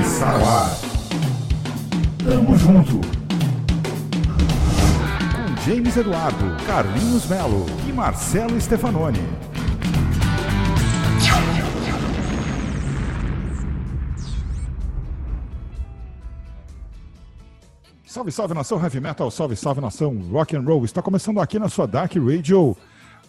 Está no ar. Tamo junto. Com James Eduardo, Carlinhos Melo e Marcelo Stefanoni. Salve, salve nação heavy metal, salve, salve nação rock and roll. Está começando aqui na sua Dark Radio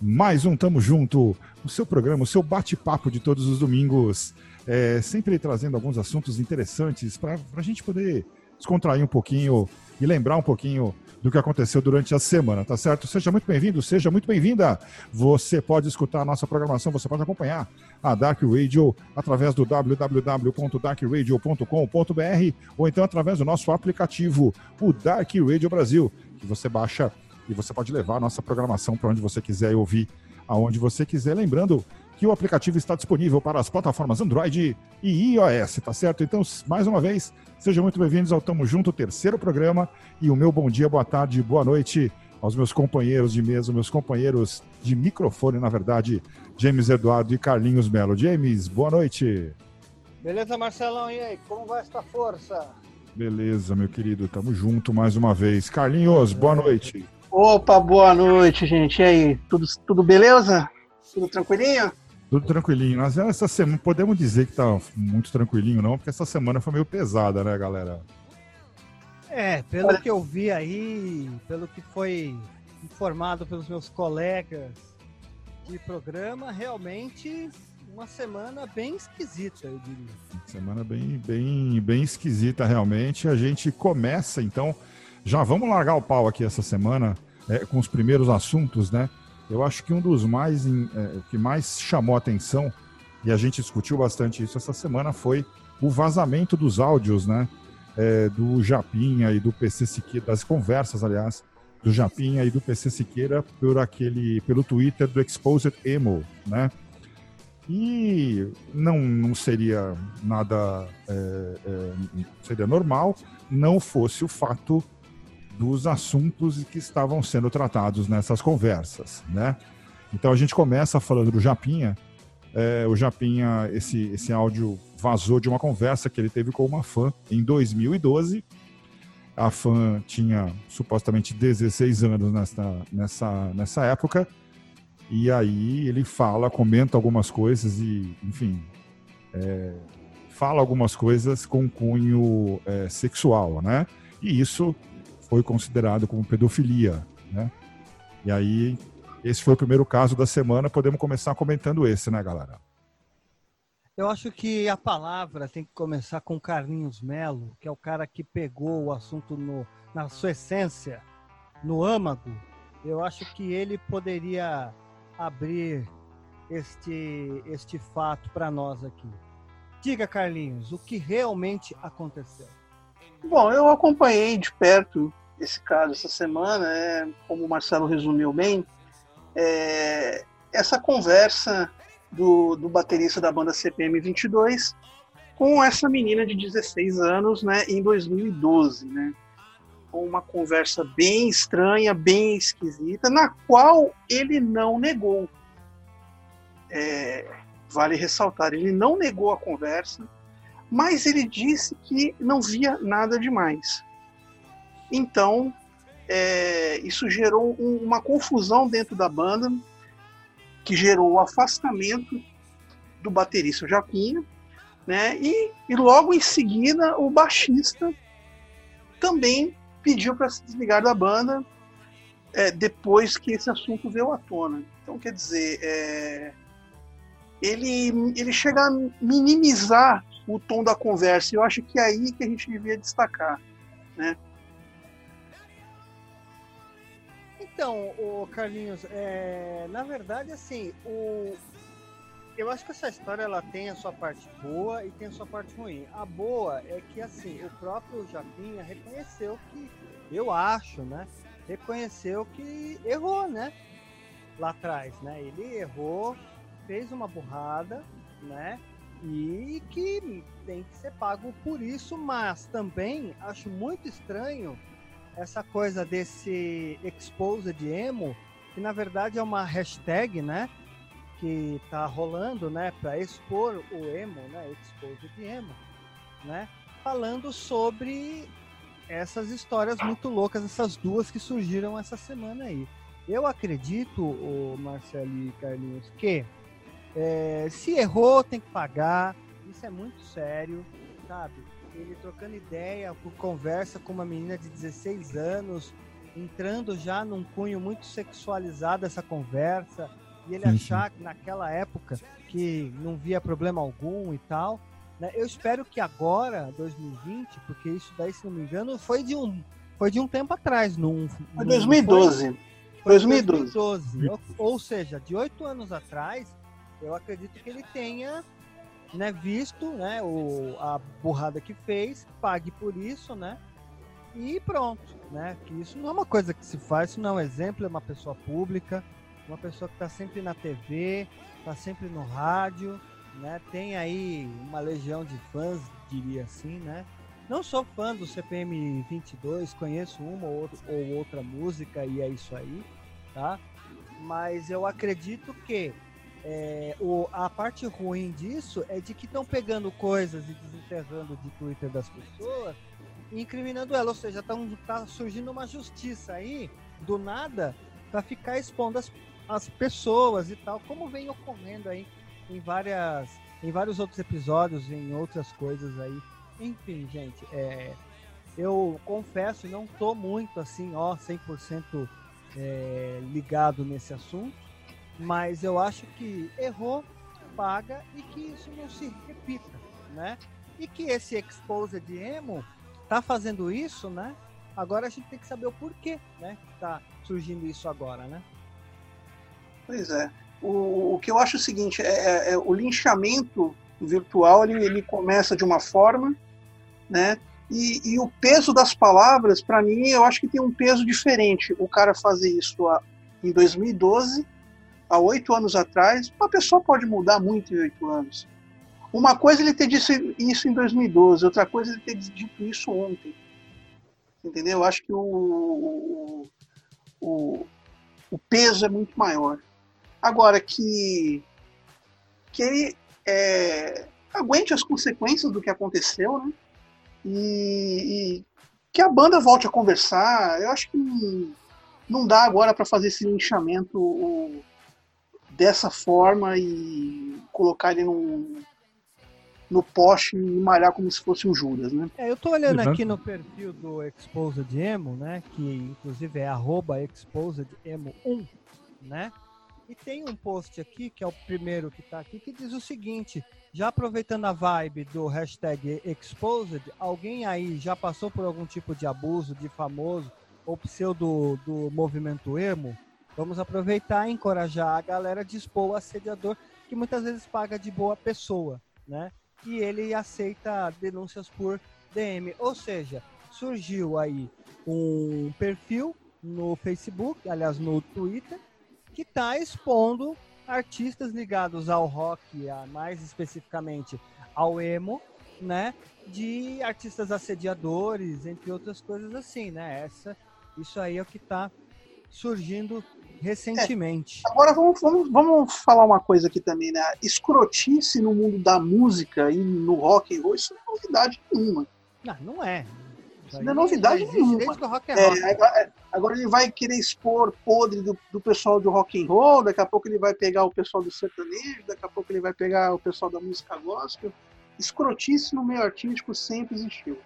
mais um Tamo Junto, o seu programa, o seu bate-papo de todos os domingos, é, sempre trazendo alguns assuntos interessantes para a gente poder descontrair um pouquinho e lembrar um pouquinho do que aconteceu durante a semana, tá certo? Seja muito bem-vindo, seja muito bem-vinda. Você pode escutar a nossa programação, você pode acompanhar a Dark Radio através do www.darkradio.com.br ou então através do nosso aplicativo, o Dark Radio Brasil, que você baixa e você pode levar a nossa programação para onde você quiser e ouvir aonde você quiser. Lembrando que o aplicativo está disponível para as plataformas Android e iOS, tá certo? Então, mais uma vez, sejam muito bem-vindos ao Tamo Junto, terceiro programa, e o meu bom dia, boa tarde, boa noite aos meus companheiros de mesa, meus companheiros de microfone, na verdade, James Eduardo e Carlinhos Melo. James, boa noite. Beleza, Marcelão, e aí, como vai esta força? Beleza, meu querido, tamo junto mais uma vez. Carlinhos, boa noite. Opa, boa noite, gente. E aí, tudo, tudo beleza? Tudo tranquilinho? Tudo tranquilinho. Mas essa semana, podemos dizer que tá muito tranquilinho, não? Porque essa semana foi meio pesada, né, galera? É, pelo Olha... que eu vi aí, pelo que foi informado pelos meus colegas de programa, realmente uma semana bem esquisita, eu diria. Semana bem, bem, bem esquisita, realmente. A gente começa, então, já vamos largar o pau aqui essa semana é, com os primeiros assuntos, né? Eu acho que um dos mais é, que mais chamou atenção e a gente discutiu bastante isso essa semana foi o vazamento dos áudios, né? É, do Japinha e do PC Siqueira, das conversas, aliás, do Japinha e do PC Siqueira por aquele, pelo Twitter do Exposed Emo, né? E não, não seria nada é, é, seria normal não fosse o fato dos assuntos que estavam sendo tratados nessas conversas, né? Então a gente começa falando do Japinha. É, o Japinha, esse, esse áudio vazou de uma conversa que ele teve com uma fã em 2012. A fã tinha supostamente 16 anos nessa, nessa, nessa época. E aí ele fala, comenta algumas coisas e, enfim, é, fala algumas coisas com cunho é, sexual, né? E isso foi considerado como pedofilia, né? E aí, esse foi o primeiro caso da semana, podemos começar comentando esse, né, galera? Eu acho que a palavra tem que começar com Carlinhos Melo, que é o cara que pegou o assunto no, na sua essência, no âmago. Eu acho que ele poderia abrir este, este fato para nós aqui. Diga, Carlinhos, o que realmente aconteceu? Bom, eu acompanhei de perto esse caso essa semana, é, como o Marcelo resumiu bem, é, essa conversa do, do baterista da banda CPM 22 com essa menina de 16 anos, né, em 2012, né, uma conversa bem estranha, bem esquisita, na qual ele não negou. É, vale ressaltar, ele não negou a conversa, mas ele disse que não via nada demais. Então, é, isso gerou um, uma confusão dentro da banda, que gerou o afastamento do baterista Japinha, né? E, e logo em seguida o baixista também pediu para se desligar da banda é, depois que esse assunto veio à tona. Então, quer dizer, é, ele, ele chega a minimizar o tom da conversa. Eu acho que é aí que a gente devia destacar, né? Então, o Carlinhos, é, na verdade, assim, o, eu acho que essa história ela tem a sua parte boa e tem a sua parte ruim. A boa é que assim, o próprio Japinha reconheceu que, eu acho, né? Reconheceu que errou, né? Lá atrás, né? Ele errou, fez uma burrada, né? E que tem que ser pago por isso, mas também acho muito estranho essa coisa desse exposed emo, que na verdade é uma hashtag, né? que tá rolando, né, para expor o emo, né, Exposed Emo, né, falando sobre essas histórias muito loucas, essas duas que surgiram essa semana aí. Eu acredito, o Marcelo e Carlinhos, que é, se errou tem que pagar, isso é muito sério, sabe? Ele trocando ideia, por conversa com uma menina de 16 anos, entrando já num cunho muito sexualizado essa conversa, e ele sim, achar que naquela época que não via problema algum e tal. Né? Eu espero que agora, 2020, porque isso daí, se não me engano, foi de um, foi de um tempo atrás. Num, foi 2012. Foi, foi 2012. 2012. Ou, ou seja, de oito anos atrás, eu acredito que ele tenha né, visto né, o, a burrada que fez, pague por isso, né? E pronto, né? Que isso não é uma coisa que se faz, isso não é um exemplo, é uma pessoa pública, uma pessoa que está sempre na TV, está sempre no rádio, né? Tem aí uma legião de fãs, diria assim, né? Não sou fã do CPM 22, conheço uma ou ou outra música e é isso aí, tá? Mas eu acredito que é, o, a parte ruim disso é de que estão pegando coisas e desenterrando de Twitter das pessoas e incriminando ela. Ou seja, tão, tá surgindo uma justiça aí, do nada, para ficar expondo as, as pessoas e tal, como vem ocorrendo aí em várias em vários outros episódios, em outras coisas aí. Enfim, gente, é, eu confesso, não tô muito assim, ó, 100% é, ligado nesse assunto, mas eu acho que errou, paga e que isso não se repita, né? E que esse Exposed Emo tá fazendo isso, né? Agora a gente tem que saber o porquê, né? Que tá surgindo isso agora, né? Pois é. O, o que eu acho é o seguinte, é, é, é o linchamento virtual ele, ele começa de uma forma, né? E, e o peso das palavras, para mim, eu acho que tem um peso diferente. O cara fazer isso a, em 2012, há oito anos atrás, uma pessoa pode mudar muito em oito anos. Uma coisa ele ter dito isso em 2012, outra coisa ele ter dito isso ontem. Entendeu? Eu acho que o, o, o, o peso é muito maior. Agora, que, que ele é, aguente as consequências do que aconteceu, né? E, e, que a banda volte a conversar. Eu acho que não, não dá agora para fazer esse linchamento dessa forma e colocar ele num, no poste e malhar como se fosse o Judas, né? É, eu tô olhando aqui no perfil do Exposed Emo, né? Que inclusive é arroba Exposed Emo 1, né? E tem um post aqui, que é o primeiro que está aqui, que diz o seguinte: já aproveitando a vibe do hashtag Exposed, alguém aí já passou por algum tipo de abuso de famoso ou pseudo do movimento emo? Vamos aproveitar e encorajar a galera a dispor o assediador, que muitas vezes paga de boa pessoa, né? E ele aceita denúncias por DM. Ou seja, surgiu aí um perfil no Facebook, aliás, no Twitter, que está expondo artistas ligados ao rock, a, mais especificamente ao emo, né? De artistas assediadores, entre outras coisas assim, né? Essa, isso aí é o que está surgindo recentemente. É, agora vamos, vamos, vamos falar uma coisa aqui também, né? Escrotice no mundo da música e no rock and roll, isso não é novidade nenhuma. Não, não é. Isso não é novidade nenhuma. Desde que o rock é, é rock. É, agora ele vai querer expor podre do, do pessoal do rock and roll, daqui a pouco ele vai pegar o pessoal do sertanejo, daqui a pouco ele vai pegar o pessoal da música gospel. Escrotice no meio artístico sempre existiu.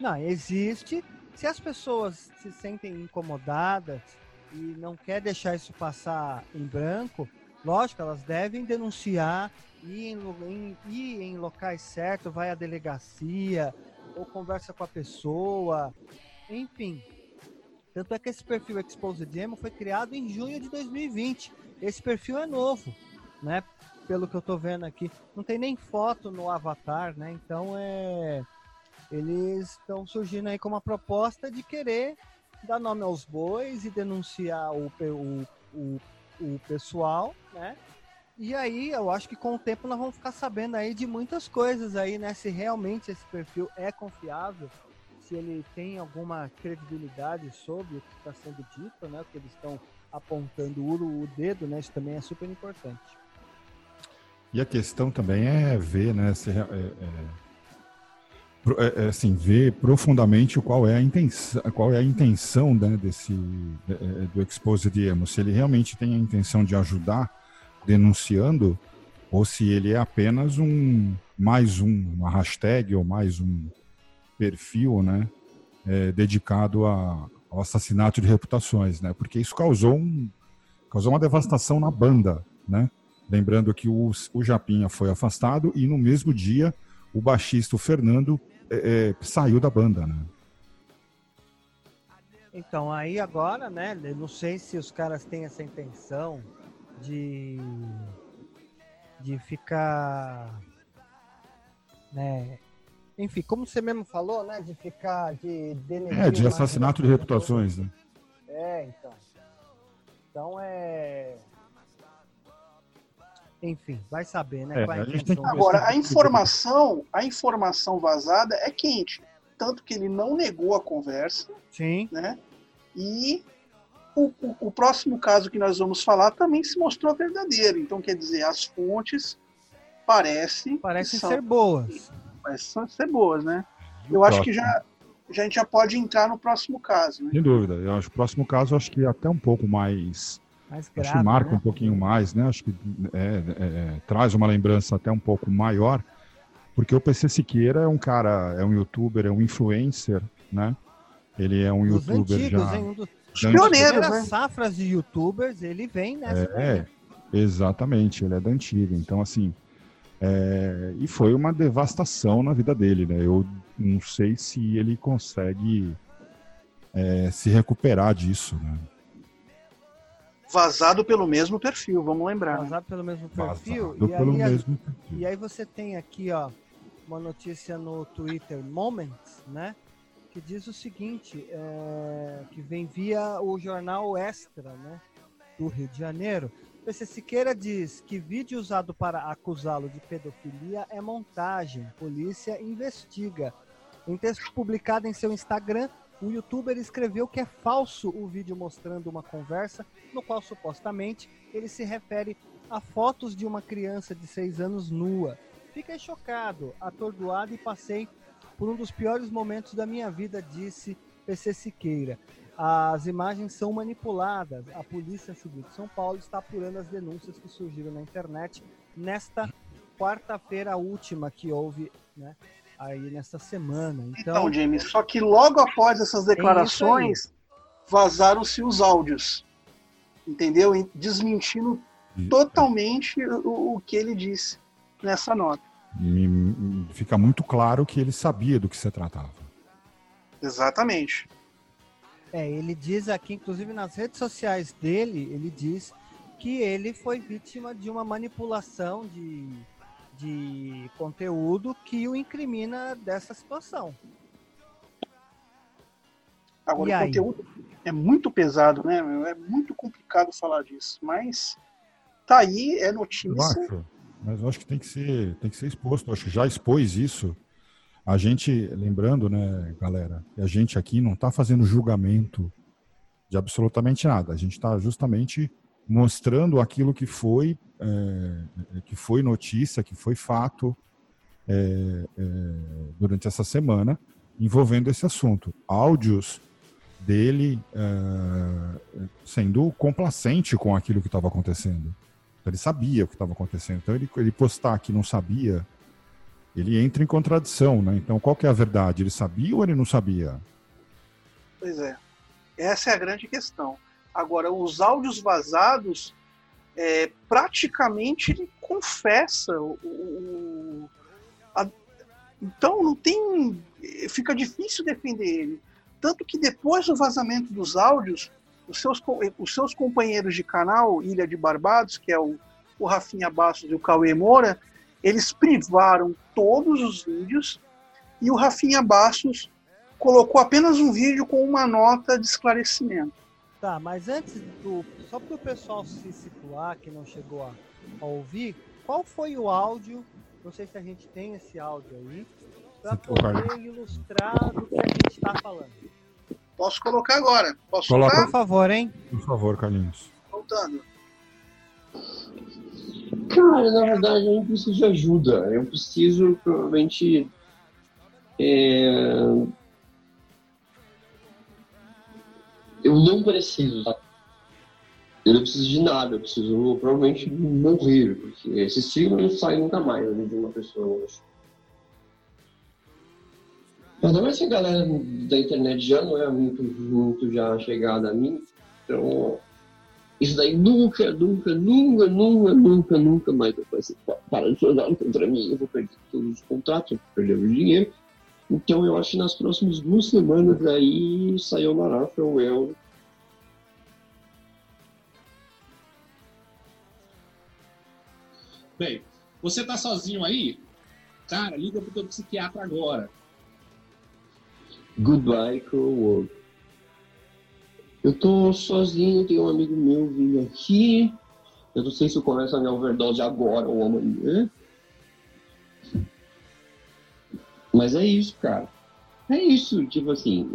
Não, existe. Se as pessoas se sentem incomodadas e não quer deixar isso passar em branco, lógico, elas devem denunciar, ir em, ir em locais certos, vai à delegacia, ou conversa com a pessoa, enfim. Tanto é que esse perfil Exposed Demo foi criado em junho de 2020. Esse perfil é novo, né? Pelo que eu tô vendo aqui. Não tem nem foto no avatar, né? Então é. Eles estão surgindo aí com uma proposta de querer dar nome aos bois e denunciar o, o, o, o pessoal, né? E aí, eu acho que com o tempo nós vamos ficar sabendo aí de muitas coisas aí, né? Se realmente esse perfil é confiável, se ele tem alguma credibilidade sobre o que está sendo dito, né? Porque eles estão apontando o, o dedo, né? Isso também é super importante. E a questão também é ver, né? Se, é, é, assim, ver profundamente qual é a intenção, qual é a intenção né, desse do Exposed Emo. Se ele realmente tem a intenção de ajudar denunciando, ou se ele é apenas um mais um, uma hashtag ou mais um perfil, né, é, dedicado a, ao assassinato de reputações, né? Porque isso causou um causou uma devastação na banda, né? Lembrando que o, o Japinha foi afastado e no mesmo dia o baixista o Fernando é, é, saiu da banda, né? Então, aí agora, né? Não sei se os caras têm essa intenção de, de ficar. Né, enfim, como você mesmo falou, né? De ficar. De É, de assassinato de reputações, né? É, então. Então é. Enfim, vai saber, né? É, a gente tem que... Agora, a informação, a informação vazada é quente. Tanto que ele não negou a conversa. Sim. Né? E o, o, o, próximo caso que nós vamos falar também se mostrou verdadeiro. Então, quer dizer, as fontes parecem. Parecem são, ser boas. Parecem ser boas, né? Eu acho que já, já, a gente já pode entrar no próximo caso. Né? Sem dúvida. Eu acho que o próximo caso, acho que é até um pouco mais mais grave, acho que marca né? um pouquinho mais, né? Acho que é, é, é, traz uma lembrança até um pouco maior, porque o PC Siqueira é um cara, é um youtuber, é um influencer, né? Ele é um Os youtuber antigos, já. Hein? Um dos pioneiros, né? safras de youtubers, ele vem nessa. É, exatamente, ele é da antiga. Então, assim, é, e foi uma devastação na vida dele, né? Eu não sei se ele consegue é, se recuperar disso, né? Vazado pelo mesmo perfil, vamos lembrar. Vazado pelo mesmo perfil. Vazado e, pelo aí, mesmo perfil. e aí você tem aqui, ó, uma notícia no Twitter Moments, né? Que diz o seguinte, é, que vem via o jornal Extra, né? Do Rio de Janeiro. PC Siqueira diz que vídeo usado para acusá-lo de pedofilia é montagem. Polícia investiga. Em texto publicado em seu Instagram, o youtuber escreveu que é falso o vídeo mostrando uma conversa no qual supostamente ele se refere a fotos de uma criança de 6 anos nua. Fiquei chocado, atordoado e passei por um dos piores momentos da minha vida, disse PC Siqueira. As imagens são manipuladas. A Polícia Civil de São Paulo está apurando as denúncias que surgiram na internet nesta quarta-feira última que houve, né, aí nessa semana. Então, então James, só que logo após essas declarações, vazaram-se os áudios, entendeu? Desmentindo totalmente o, o, que ele disse nessa nota. Me, fica muito claro que ele sabia do que se tratava. Exatamente. É, ele diz aqui, inclusive nas redes sociais dele, ele diz que ele foi vítima de uma manipulação de de conteúdo que o incrimina dessa situação. Agora, e o aí? conteúdo é muito pesado, né? É muito complicado falar disso, mas tá aí, é notícia. Eu acho, mas eu acho que tem que ser, tem que ser exposto. Eu acho que já expôs isso. A gente, lembrando, né, galera, que a gente aqui não está fazendo julgamento de absolutamente nada. A gente está justamente mostrando aquilo que foi é, que foi notícia, que foi fato é, é, durante essa semana envolvendo esse assunto. Áudios dele é, sendo complacente com aquilo que estava acontecendo. Ele sabia o que estava acontecendo. Então ele, ele postar que não sabia, ele entra em contradição, né? Então qual que é a verdade? Ele sabia ou ele não sabia? Pois é. Essa é a grande questão. Agora, os áudios vazados, é, praticamente ele confessa o, o a, então não tem fica difícil defender ele. Tanto que depois do vazamento dos áudios os seus, os seus companheiros de canal Ilha de Barbados que é o, o Rafinha Bastos e o Cauê Moura eles privaram todos os vídeos e o Rafinha Bastos colocou apenas um vídeo com uma nota de esclarecimento Tá, mas antes do. Só para o pessoal se situar, que não chegou a, a, ouvir, qual foi o áudio? Não sei se a gente tem esse áudio aí, para poder ilustrar do que a gente está falando. Posso colocar agora? Posso Coloca, Por favor, hein? Por favor, Carlinhos. Voltando. Cara, na verdade, eu não preciso de ajuda. Eu preciso, provavelmente. É... Eu não preciso, tá? Eu não preciso de nada, eu preciso provavelmente morrer, porque esse estigma não sai nunca mais né, de uma pessoa hoje. Ainda mais que a galera da internet já não é muito, muito já chegada a mim, então isso daí nunca, nunca, nunca, nunca, nunca, nunca mais vai ser para de jogar contra mim. Eu vou perder todos os contratos, eu vou perder o dinheiro. Então eu acho que nas próximas duas semanas aí saiu Mará, farewell. Bem, você tá sozinho aí? Cara, liga pro teu psiquiatra agora. Goodbye, Cruel World. Eu tô sozinho, tem um amigo meu vindo aqui. Eu não sei se eu começo a minha overdose agora ou amanhã. Mas é isso, cara. É isso, tipo assim.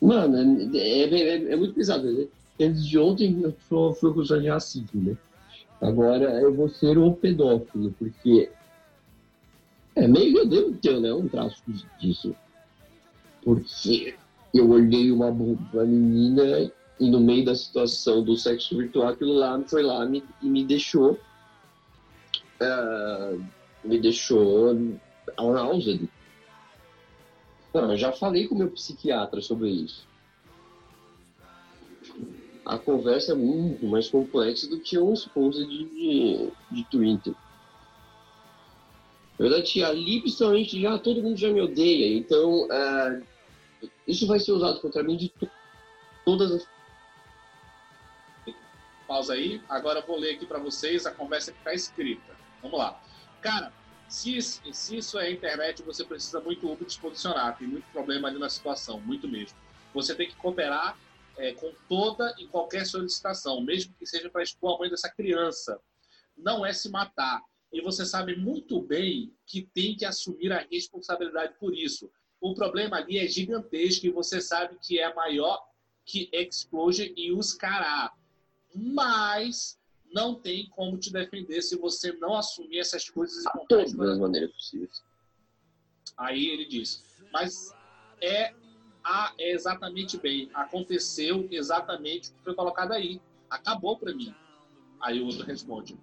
Mano, é, é, é, é muito pesado. Né? Antes de ontem eu sou, fui acusado de racismo, né? Agora eu vou ser um pedófilo, porque. É meio que eu devo ter, né? Um traço disso. Porque eu olhei uma, uma menina e no meio da situação do sexo virtual, aquilo lá foi lá me, e me deixou. Uh, me deixou aroused. Não, eu já falei com o meu psiquiatra sobre isso. A conversa é muito mais complexa do que um posts de, de, de Twitter. Na verdade, ali, principalmente, já todo mundo já me odeia. Então, uh, isso vai ser usado contra mim de todas as. Pausa aí. Agora vou ler aqui para vocês a conversa que está escrita. Vamos lá. Cara, se, se isso é internet, você precisa muito Uber te posicionar. Tem muito problema ali na situação, muito mesmo. Você tem que cooperar é, com toda e qualquer solicitação, mesmo que seja para expor a mãe dessa criança. Não é se matar. E você sabe muito bem que tem que assumir a responsabilidade por isso o problema ali é gigantesco e você sabe que é maior que Explosion e os Cará. Mas não tem como te defender se você não assumir essas coisas e contar todas as maneiras possíveis. Aí ele diz, mas é, a, é exatamente bem, aconteceu exatamente o que foi colocado aí. Acabou para mim. Aí o outro responde.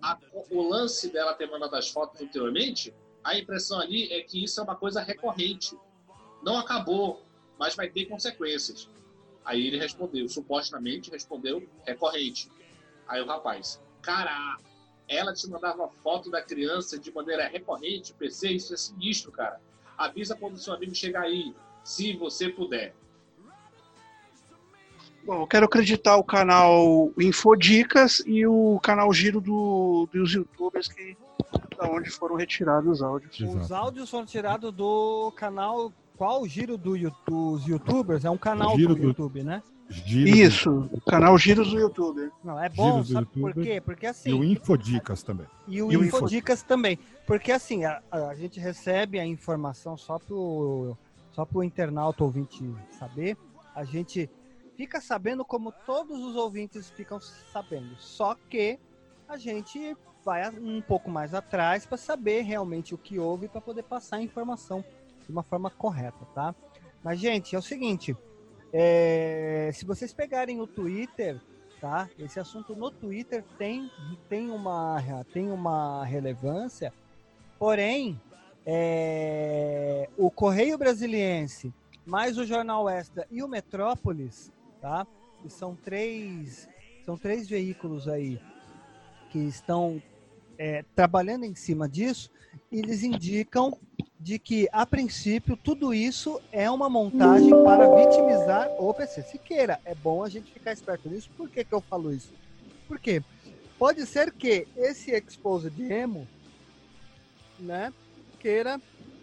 A, o lance dela ter mandado as fotos anteriormente a impressão ali é que isso é uma coisa recorrente. Não acabou, mas vai ter consequências. Aí ele respondeu, supostamente respondeu, recorrente. Aí o rapaz, cara, ela te mandava foto da criança de maneira recorrente, PC, isso é sinistro, cara. Avisa quando seu amigo chegar aí, se você puder. Bom, eu quero acreditar o canal Infodicas e o canal Giro do, dos youtubers que da onde foram retirados os áudios. Exato. Os áudios foram tirados do canal. Qual o giro do, dos youtubers? É um canal do, do, YouTube, né? Giro Isso, do... canal Giros do YouTube. Não, é bom, sabe por quê? Porque assim. E o Infodicas também. E o, e o Infodicas também. Porque assim, a, a, gente recebe a informação só pro, só pro internauta ouvinte saber. A gente fica sabendo como todos os ouvintes ficam sabendo. Só que a gente vai um pouco mais atrás para saber realmente o que houve para poder passar a informação de uma forma correta, tá? Mas, gente, é o seguinte: é, se vocês pegarem o Twitter, tá? Esse assunto no Twitter tem, tem, uma, tem uma relevância, porém, é, o Correio Brasiliense, mais o Jornal Extra e o Metrópolis, tá? Que são três, são três veículos aí que estão é, trabalhando em cima disso, eles indicam de que, a princípio, tudo isso é uma montagem para vitimizar o PC Siqueira. É bom a gente ficar esperto nisso. Por que, que eu falo isso? Porque pode ser que esse Exposed Emo né, queira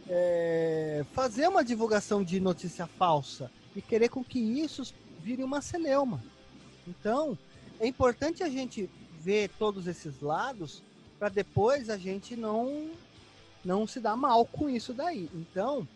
é, fazer uma divulgação de notícia falsa e querer com que isso vire uma celeuma. Então, é importante a gente ver todos esses lados para depois a gente não não se dar mal com isso daí. Então,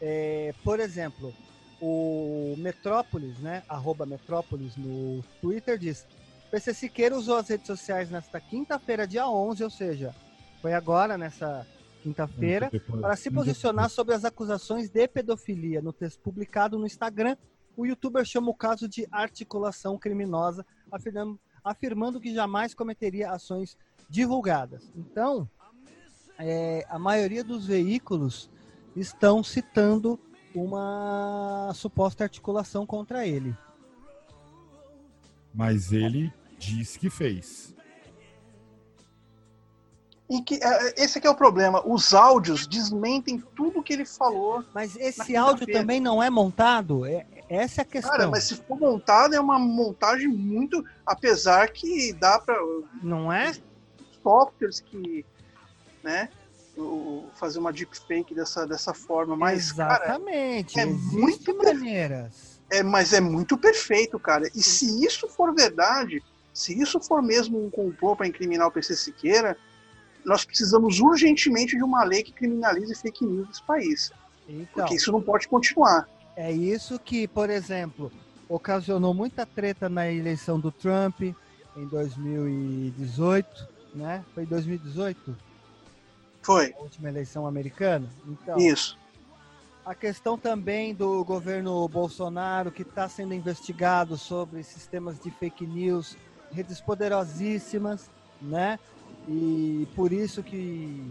é, por exemplo, o Metrópolis, né, arroba Metrópolis no Twitter diz PC Siqueira usou as redes sociais nesta quinta-feira, dia 11, ou seja, foi agora, nessa quinta-feira, para se posicionar sobre as acusações de pedofilia. No texto publicado no Instagram, o youtuber chama o caso de articulação criminosa, afirmando, afirmando que jamais cometeria ações divulgadas. Então, é, a maioria dos veículos estão citando uma suposta articulação contra ele. Mas ele diz que fez. E que, é, esse é o problema. Os áudios desmentem tudo que ele falou. Mas esse áudio também não é montado? É, essa é a questão. Cara, mas se for montado, é uma montagem muito. Apesar que dá para. Não é? Softwares que. Né? fazer uma deepfake dessa, dessa forma, mas exatamente cara, é muito maneiras. É, mas é muito perfeito, cara. E se isso for verdade, se isso for mesmo um complô para incriminar o PC Siqueira, nós precisamos urgentemente de uma lei que criminalize fake news nesse país. Então, porque isso não pode continuar. É isso que, por exemplo, ocasionou muita treta na eleição do Trump em 2018, né? Foi 2018? Foi. A última eleição americana. Então, Isso. A questão também do governo Bolsonaro, que está sendo investigado sobre sistemas de fake news, redes poderosíssimas, né? E por isso que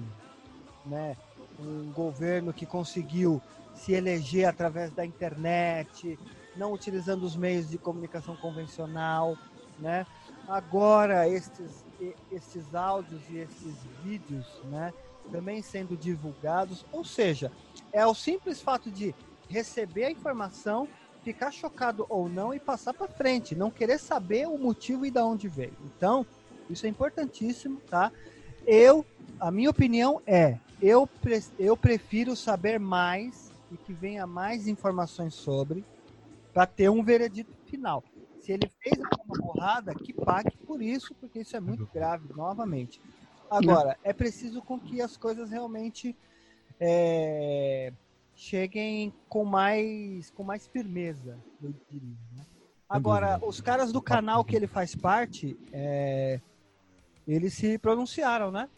né, um governo que conseguiu se eleger através da internet, não utilizando os meios de comunicação convencional, né? Agora estes, estes áudios e esses vídeos, né? Também sendo divulgados. Ou seja, é o simples fato de receber a informação, ficar chocado ou não e passar para frente, não querer saber o motivo e da onde veio. Então, isso é importantíssimo, tá? Eu, a minha opinião é, eu, eu prefiro saber mais e que venha mais informações sobre para ter um veredito final. Se ele fez alguma borrada, que pague por isso, porque isso é muito grave, novamente. Agora, é preciso com que as coisas realmente é, cheguem com mais, com mais firmeza, eu diria. Né? Agora, os caras do canal que ele faz parte, é, eles se pronunciaram, né?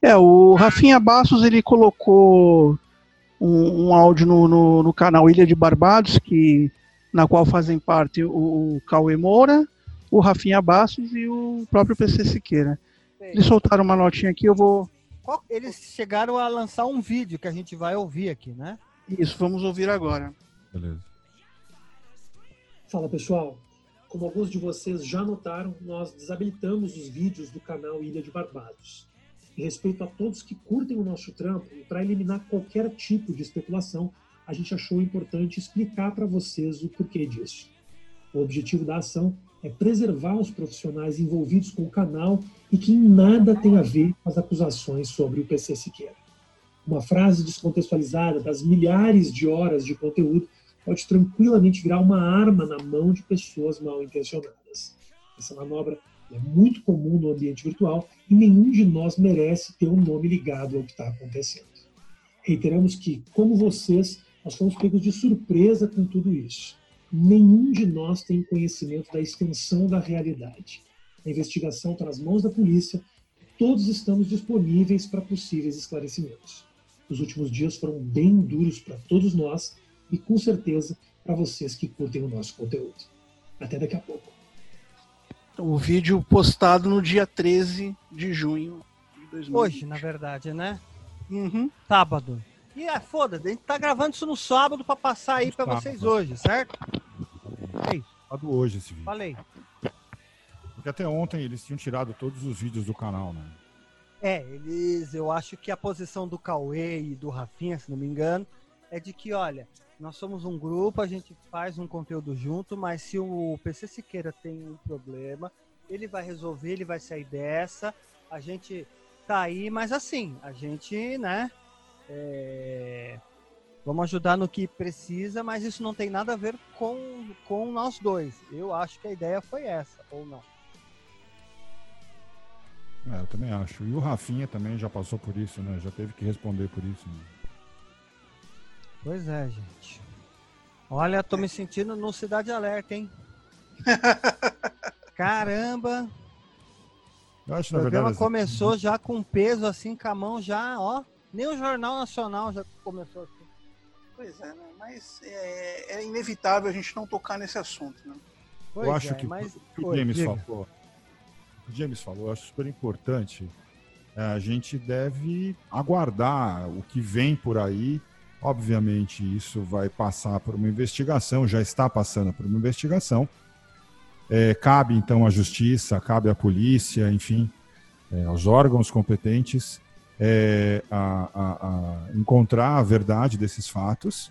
É, o Rafinha Bastos, ele colocou um, um áudio no, no, no, canal Ilha de Barbados, que, na qual fazem parte o, o Cauê Moura, o Rafinha Bastos e o próprio PC Siqueira. Eles soltaram uma notinha aqui, eu vou. Eles chegaram a lançar um vídeo que a gente vai ouvir aqui, né? Isso, vamos ouvir agora. Beleza. Fala pessoal, como alguns de vocês já notaram, nós desabilitamos os vídeos do canal Ilha de Barbados. Em respeito a todos que curtem o nosso trampo e para eliminar qualquer tipo de especulação, a gente achou importante explicar para vocês o porquê disso. O objetivo da ação é preservar os profissionais envolvidos com o canal e que em nada tem a ver com as acusações sobre o PC Siqueira. Uma frase descontextualizada das milhares de horas de conteúdo pode tranquilamente virar uma arma na mão de pessoas mal intencionadas. Essa manobra é muito comum no ambiente virtual e nenhum de nós merece ter um nome ligado ao que está acontecendo. Reiteramos que, como vocês, nós fomos pegos de surpresa com tudo isso nenhum de nós tem conhecimento da extensão da realidade. A investigação está nas mãos da polícia, todos estamos disponíveis para possíveis esclarecimentos. Os últimos dias foram bem duros para todos nós e, com certeza, para vocês que curtem o nosso conteúdo. Até daqui a pouco. O vídeo postado no dia 13 de junho de 2020. Hoje, na verdade, né? Uhum. Sábado. E é foda, a gente tá gravando isso no sábado para passar aí para vocês hoje, certo? É isso. hoje esse vídeo. Falei. Porque até ontem eles tinham tirado todos os vídeos do canal, né? É, eles, eu acho que a posição do Cauê e do Rafinha, se não me engano, é de que, olha, nós somos um grupo, a gente faz um conteúdo junto, mas se o PC Siqueira tem um problema, ele vai resolver, ele vai sair dessa, a gente tá aí, mas assim, a gente, né, é, vamos ajudar no que precisa, mas isso não tem nada a ver com, com nós dois. Eu acho que a ideia foi essa, ou não. É, eu também acho. E o Rafinha também já passou por isso, né? Já teve que responder por isso. Né? Pois é, gente. Olha, tô me sentindo no Cidade Alerta, hein? Caramba! Eu acho, O programa verdade, começou já com peso, assim, com a mão já, ó. Nem o Jornal Nacional já começou assim. Pois é, né? mas é, é inevitável a gente não tocar nesse assunto. Né? Pois eu acho é, que mas... o que o Oi, James diga. falou, o James falou, eu acho super importante. É, a gente deve aguardar o que vem por aí. Obviamente, isso vai passar por uma investigação, já está passando por uma investigação. É, cabe então à justiça, cabe à polícia, enfim, é, aos órgãos competentes é, a, a- a encontrar a verdade desses fatos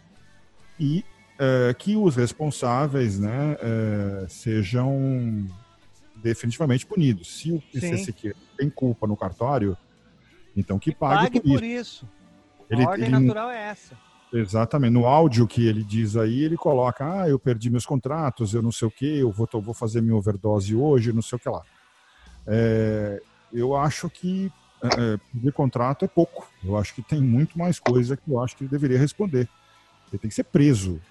e é, que os responsáveis né, é, sejam definitivamente punidos. Se o PC Sim. Siqueira tem culpa no cartório, então que pague, Pague por por isso. isso. Ele- a ordem ele- natural é essa. Exatamente. No áudio que ele diz aí, ele coloca: ah, eu perdi meus contratos, eu não sei o que, eu vou, tô- vou fazer minha overdose hoje, não sei o que lá. É, eu acho que é, pedir contrato é pouco. Eu acho que tem muito mais coisa que eu acho que ele deveria responder. Ele tem que ser preso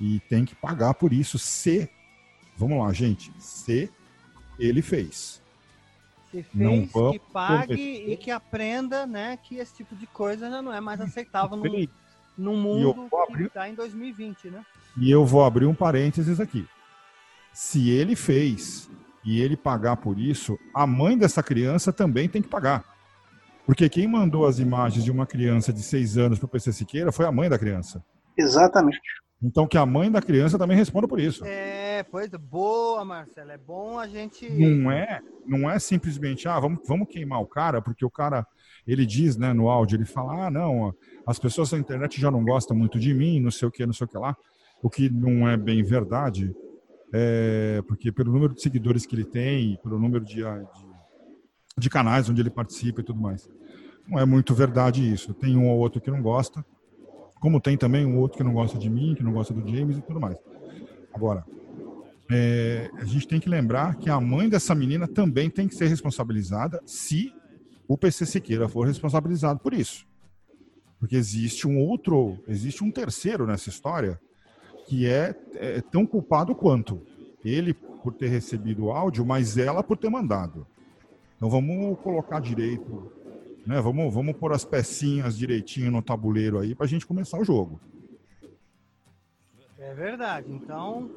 e tem que pagar por isso se, vamos lá, gente, se ele fez. Se Não fez, vamos que pague e que aprenda, né, que esse tipo de coisa já não é mais aceitável eu mundo vou que abrir- está em 2020, né? E eu vou abrir um parênteses aqui. Se ele fez e ele pagar por isso, a mãe dessa criança também tem que pagar. Porque quem mandou as imagens de uma criança de seis anos para o PC Siqueira foi a mãe da criança. Exatamente. Então que a mãe da criança também responda por isso. É, pois é, boa, Marcelo. É bom a gente. Não é, não é simplesmente, ah, vamos, vamos queimar o cara, porque o cara, ele diz, né, no áudio, ele fala, ah, não, as pessoas da internet já não gostam muito de mim, não sei o que, não sei o que lá. O que não é bem verdade, é, porque pelo número de seguidores que ele tem, pelo número de, de, de canais onde ele participa e tudo mais. Não é muito verdade isso. Tem um ou outro que não gosta, como tem também um outro que não gosta de mim, que não gosta do James e tudo mais. Agora, é, a gente tem que lembrar que a mãe dessa menina também tem que ser responsabilizada se o PC Siqueira for responsabilizado por isso. Porque existe um outro, existe um terceiro nessa história que é, é tão culpado quanto ele por ter recebido o áudio, mas ela por ter mandado. Então vamos colocar direito, né? Vamos, vamos pôr as pecinhas direitinho no tabuleiro aí para a gente começar o jogo. É verdade. Então,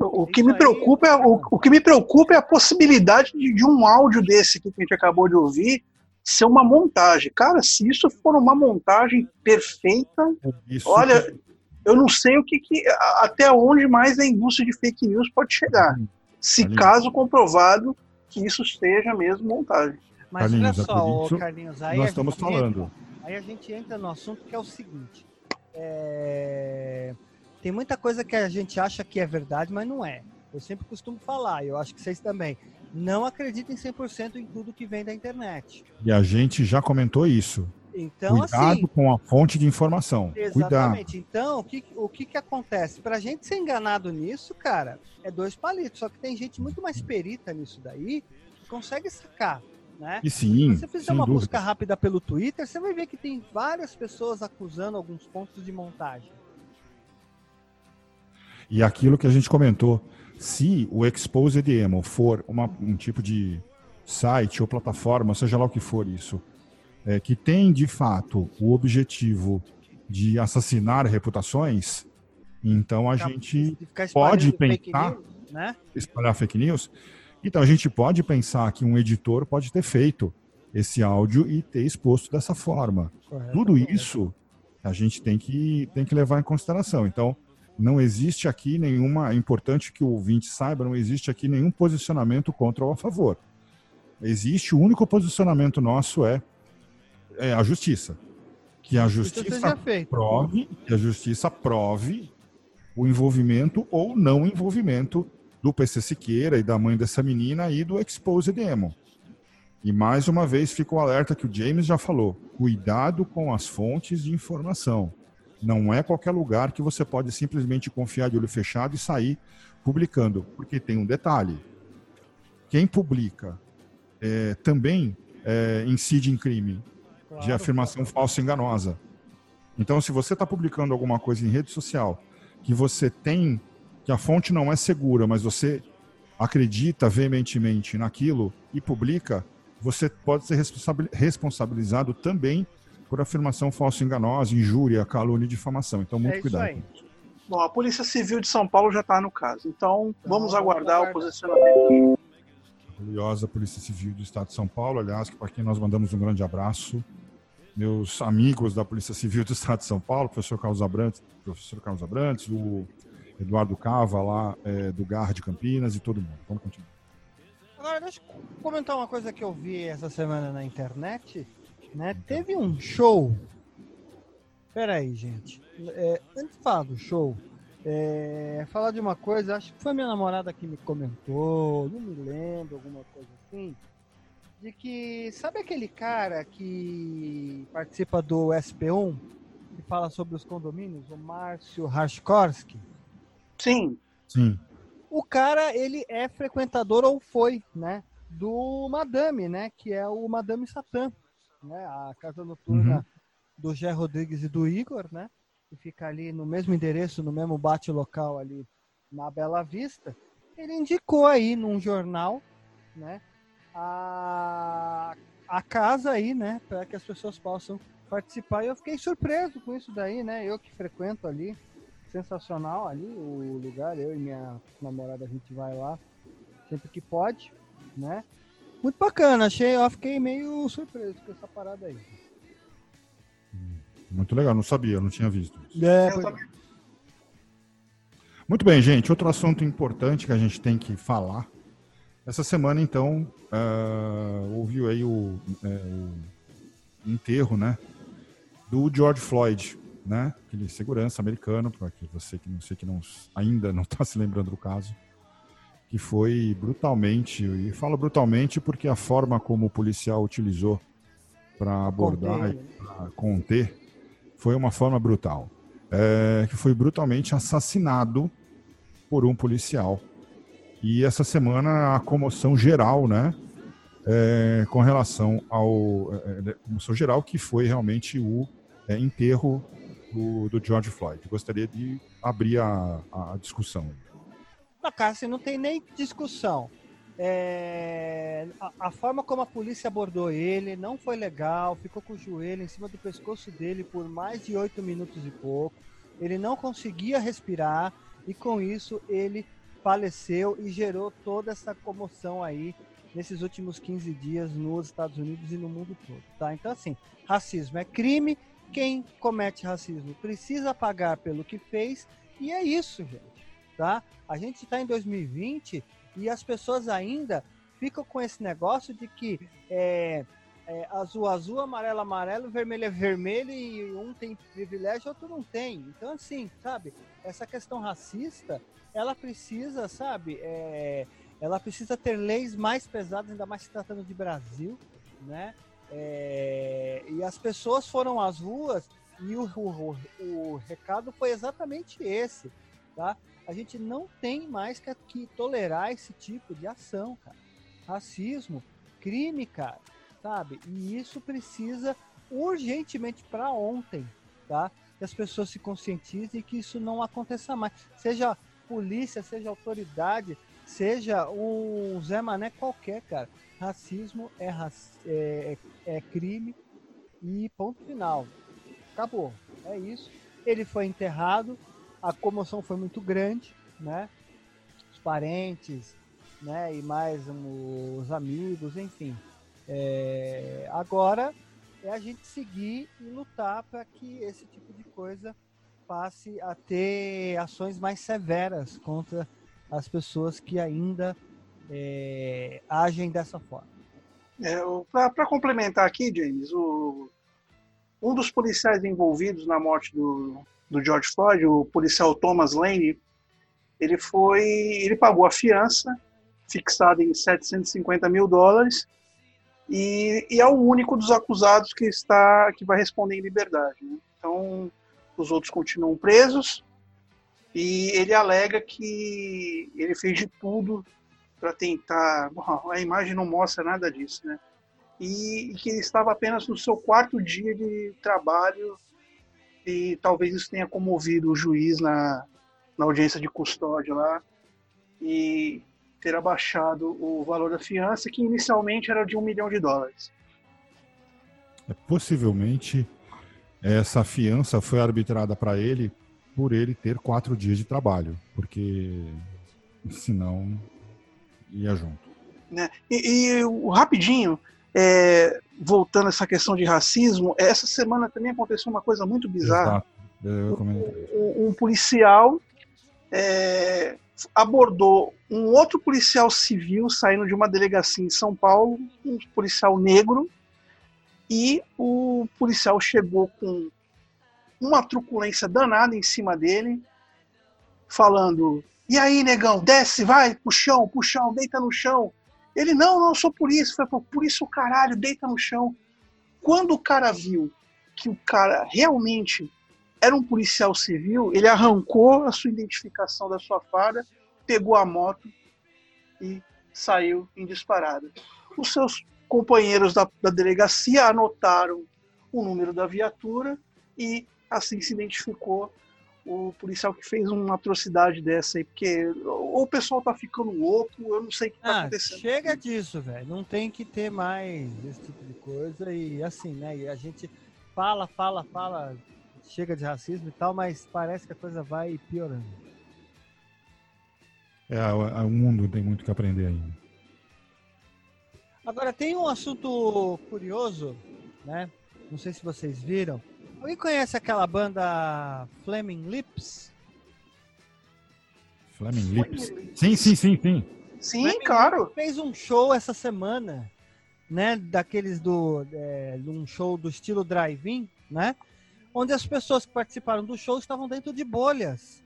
O, o que me preocupa é o, o que me preocupa é a possibilidade de, de um áudio desse aqui que a gente acabou de ouvir ser uma montagem. Cara, se isso for uma montagem perfeita, Isso Olha, que- eu não sei o que, que até onde mais a indústria de fake news pode chegar. Se Carlinhos. caso comprovado que isso seja mesmo montagem. mas Carlinhos, olha só, isso Carlinhos, aí nós a estamos gente entra- falando. Aí a gente entra no assunto que é o seguinte: é, tem muita coisa que a gente acha que é verdade, mas não é. Eu sempre costumo falar, e eu acho que vocês também. Não acreditem 100% em tudo que vem da internet. E a gente já comentou isso. Então, Cuidado assim. com a fonte de informação. Cuidado. Exatamente. Então, o que, o que que acontece? Pra gente ser enganado nisso, cara, é dois palitos. Só que tem gente muito mais perita nisso daí que consegue sacar, né? E sim, Se você fizer uma dúvida. busca rápida pelo Twitter, você vai ver que tem várias pessoas acusando alguns pontos de montagem. E aquilo que a gente comentou, se o Exposed Emo for uma- um tipo de site ou plataforma, seja lá o que for isso, é, que tem de fato o objetivo de assassinar reputações, então a gente pode pensar- news, né? espalhar fake news, então a gente pode pensar que um editor pode ter feito esse áudio e ter exposto dessa forma. Tudo isso a gente tem que, tem que levar em consideração. Então, não existe aqui nenhuma. É importante que o ouvinte saiba, não existe aqui nenhum posicionamento contra ou a favor. Existe o único posicionamento nosso é, é a justiça. Que a justiça prove, que a justiça prove o envolvimento ou não envolvimento do PC Siqueira e da mãe dessa menina e do Exposed Emo. E mais uma vez fica o alerta que o James já falou: cuidado com as fontes de informação. Não é qualquer lugar que você pode simplesmente confiar de olho fechado e sair publicando, porque tem um detalhe: quem publica é, também é, incide em crime de Claro. afirmação falsa e enganosa. Então, se você está publicando alguma coisa em rede social que você tem, que a fonte não é segura, mas você acredita veementemente naquilo e publica, você pode ser responsabilizado também por afirmação falsa enganosa, injúria, calúnia e difamação. Então, muito É isso cuidado. aí. Bom, a Polícia Civil de São Paulo já está no caso. Então, Então, vamos aguardar o posicionamento. Orgulhosa Polícia Civil do Estado de São Paulo, aliás, para quem nós mandamos um grande abraço. Meus amigos da Polícia Civil do Estado de São Paulo, professor Carlos Abrantes, professor Carlos Abrantes, o Eduardo Cava lá é, do GAR de Campinas e todo mundo. Vamos continuar. Agora, deixa eu comentar uma coisa que eu vi essa semana na internet. Né? Teve um show. Pera aí, gente. É, antes de falar do show, é, falar de uma coisa, acho que foi minha namorada que me comentou, não me lembro, alguma coisa assim. De que, sabe aquele cara que participa do SP1, que fala sobre os condomínios, o Márcio Rashkorski? Sim, Sim. o cara ele é frequentador ou foi, né, do Madame, né, que é o Madame Satã, né, a casa noturna Uhum. do Gé Rodrigues e do Igor, né, que fica ali no mesmo endereço, no mesmo bate local ali na Bela Vista. Ele indicou aí num jornal, né, a, a casa aí, né, para que as pessoas possam participar. E eu fiquei surpreso com isso daí, né, eu que frequento ali sensacional ali o lugar. Eu e minha namorada a gente vai lá sempre que pode, né? Muito bacana, achei, eu fiquei meio surpreso com essa parada aí. Muito legal, não sabia, não tinha visto. isso. É, pois- também. Muito bem, gente. Outro assunto importante que a gente tem que falar. Essa semana, então, houve aí o, é, o enterro, né, do George Floyd, né, aquele segurança americano, para que você que não sei que não ainda não está se lembrando do caso, que foi brutalmente e falo brutalmente porque a forma como o policial utilizou para abordar e pra conter foi uma forma brutal, é, que foi brutalmente assassinado por um policial. E essa semana a comoção geral, né, é, com relação ao é, é, comoção geral que foi realmente o é, enterro do, do George Floyd. Gostaria de abrir a, a discussão. Cara, assim, não tem nem discussão. É, a, a forma como a polícia abordou ele não foi legal, ficou com o joelho em cima do pescoço dele por mais de oito minutos e pouco. Ele não conseguia respirar e com isso ele faleceu e gerou toda essa comoção aí nesses últimos 15 dias nos Estados Unidos e no mundo todo, tá? Então assim, racismo é crime, quem comete racismo precisa pagar pelo que fez e é isso, gente, tá? A gente está em 2020 e as pessoas ainda ficam com esse negócio de que é, é, azul, azul, amarelo, amarelo, vermelho é vermelho e um tem privilégio, outro não tem. Então, assim, sabe, essa questão racista, ela precisa, sabe, é, ela precisa ter leis mais pesadas, ainda mais se tratando de Brasil, né? É, e as pessoas foram às ruas e o, o, o recado foi exatamente esse, tá? A gente não tem mais que, que tolerar esse tipo de ação, cara. Racismo, crime, cara, sabe? E isso precisa urgentemente para ontem, tá? Que as pessoas se conscientizem e que isso não aconteça mais. Seja polícia, seja autoridade, seja um Zé Mané qualquer, cara. Racismo é, rac... é, é crime e ponto final. Acabou. É isso. Ele foi enterrado, a comoção foi muito grande, né? Os parentes, né? E mais um, os amigos, enfim. É, agora é a gente seguir e lutar para que esse tipo coisa passe a ter ações mais severas contra as pessoas que ainda é, agem dessa forma. É, Para complementar aqui, James, o, um dos policiais envolvidos na morte do, do George Floyd, o policial Thomas Lane, ele foi, ele pagou a fiança fixada em 750 mil dólares e, e, é o único dos acusados que está que vai responder em liberdade. Né? Então, os outros continuam presos e ele alega que ele fez de tudo para tentar. Bom, a imagem não mostra nada disso, né? E, e, que ele estava apenas no seu quarto dia de trabalho e talvez isso tenha comovido o juiz na, na audiência de custódia lá. E ter abaixado o valor da fiança, que inicialmente era de um milhão de dólares. É, possivelmente essa fiança foi arbitrada para ele por ele ter quatro dias de trabalho, porque senão ia junto. Né? E, e rapidinho, é, voltando a essa questão de racismo, essa semana também aconteceu uma coisa muito bizarra. Um, um, policial é, abordou um outro policial civil saindo de uma delegacia em São Paulo, um policial negro, e o policial chegou com uma truculência danada em cima dele, falando: E aí, negão, desce, vai pro chão, pro chão, deita no chão. Ele: Não, não sou por isso. Foi por isso, caralho, deita no chão. Quando o cara viu que o cara realmente era um policial civil, ele arrancou a sua identificação da sua farda, pegou a moto e saiu em disparada. Os seus companheiros da, da delegacia anotaram o número da viatura e assim se identificou o policial que fez uma atrocidade dessa aí, porque ou o pessoal tá ficando louco, eu não sei o que tá ah, acontecendo. Chega disso, velho. Não tem que ter mais esse tipo de coisa. E assim, né? E a gente fala, fala, fala, chega de racismo e tal, mas parece que a coisa vai piorando. É, o mundo tem muito que aprender ainda. Agora, tem um assunto curioso, né? Não sei se vocês viram. Alguém conhece aquela banda Flaming Lips? Flaming Lips? Sim, sim, sim, sim. Sim, Flaming claro. Lips fez um show essa semana, né? Daqueles do. É, um show do estilo drive-in, né? Onde as pessoas que participaram do show estavam dentro de bolhas.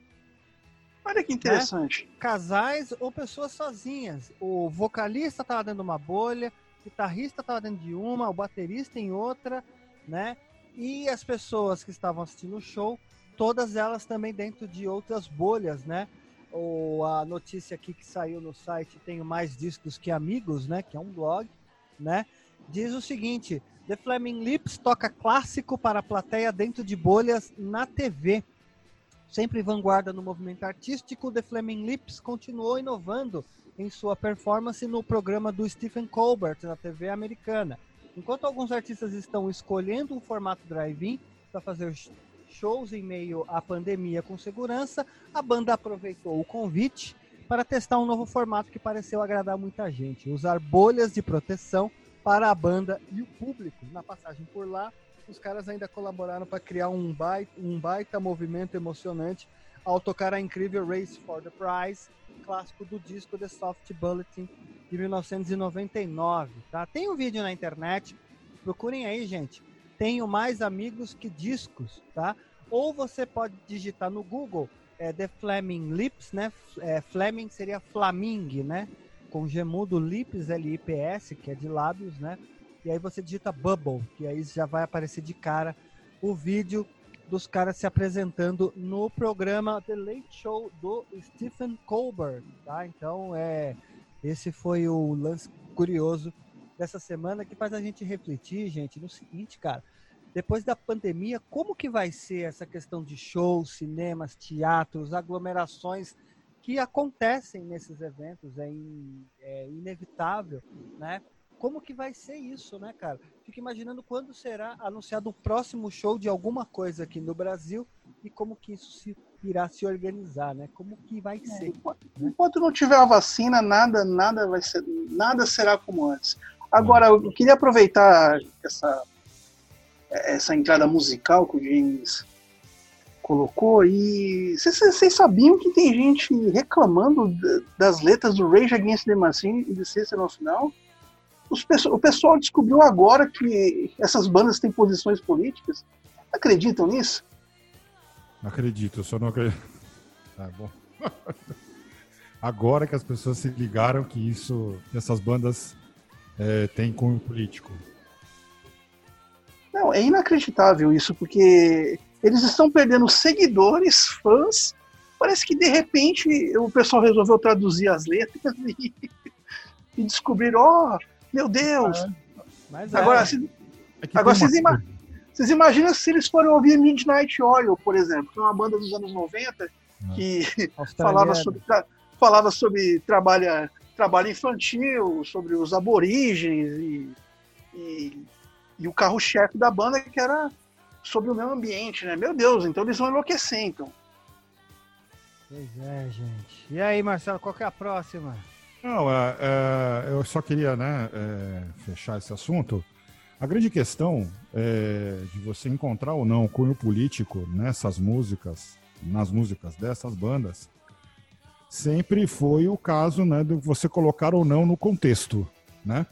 Olha que interessante. Né? Casais ou pessoas sozinhas. O vocalista estava dentro de uma bolha, o guitarrista estava dentro de uma, o baterista em outra, né? E as pessoas que estavam assistindo o show, todas elas também dentro de outras bolhas, né? Ou a notícia aqui que saiu no site Tenho Mais Discos Que Amigos, né? Que é um blog, né? Diz o seguinte: The Flaming Lips toca clássico para a plateia dentro de bolhas na TV. Sempre vanguarda no movimento artístico, The Flaming Lips continuou inovando em sua performance no programa do Stephen Colbert na TV americana. Enquanto alguns artistas estão escolhendo um formato drive-in para fazer shows em meio à pandemia com segurança, a banda aproveitou o convite para testar um novo formato que pareceu agradar muita gente: usar bolhas de proteção para a banda e o público. Na passagem por lá, os caras ainda colaboraram para criar um baita, um baita movimento emocionante ao tocar a incrível Race for the Prize, clássico do disco The Soft Bulletin de 1999, tá? Tem um vídeo na internet, procurem aí, gente. Tenho mais amigos que discos, tá? Ou você pode digitar no Google é, The Fleming Lips, né? É, Fleming seria Flaming, né? Com gemudo Lips, L-I-P-S, que é de lábios, né? E aí você digita Bubble, que aí já vai aparecer de cara o vídeo dos caras se apresentando no programa The Late Show do Stephen Colbert, tá? Então, é esse foi o lance curioso dessa semana que faz a gente refletir, gente, no seguinte, cara, depois da pandemia, como que vai ser essa questão de shows, cinemas, teatros, aglomerações que acontecem nesses eventos, é, in, é inevitável, né? Como que vai ser isso, né, cara? Fico imaginando quando será anunciado o próximo show de alguma coisa aqui no Brasil e como que isso se irá se organizar, né? Como que vai é, ser? Enquanto, né? enquanto não tiver a vacina, nada, nada vai ser, nada será como antes. Agora, eu queria aproveitar essa essa entrada musical que o James colocou e vocês sabiam que tem gente reclamando das letras do Rage Against the Machine e do System no final? O pessoal descobriu agora que essas bandas têm posições políticas. Acreditam nisso? Acredito, eu só não acredito. Tá bom. agora que as pessoas se ligaram que isso, essas bandas é, têm cunho político. Não, é inacreditável isso, porque eles estão perdendo seguidores, fãs. Parece que de repente o pessoal resolveu traduzir as letras e, e descobriram, ó, oh, meu Deus! É. agora, se, é agora vocês, ima vocês, imaginam se eles forem ouvir Midnight Oil, por exemplo, que é uma banda dos anos 90 que falava sobre, falava sobre trabalha, trabalho infantil, sobre os aborígenes e, e, e o carro-chefe da banda que era sobre o meio ambiente, né? Meu Deus, então eles vão enlouquecer, então. Pois é, gente. E aí, Marcelo, qual que é a próxima? Não, é, é, eu só queria né, é, fechar esse assunto. A grande questão de você encontrar ou não cunho político nessas músicas, nas músicas dessas bandas, sempre foi o caso né, de você colocar ou não no contexto, né?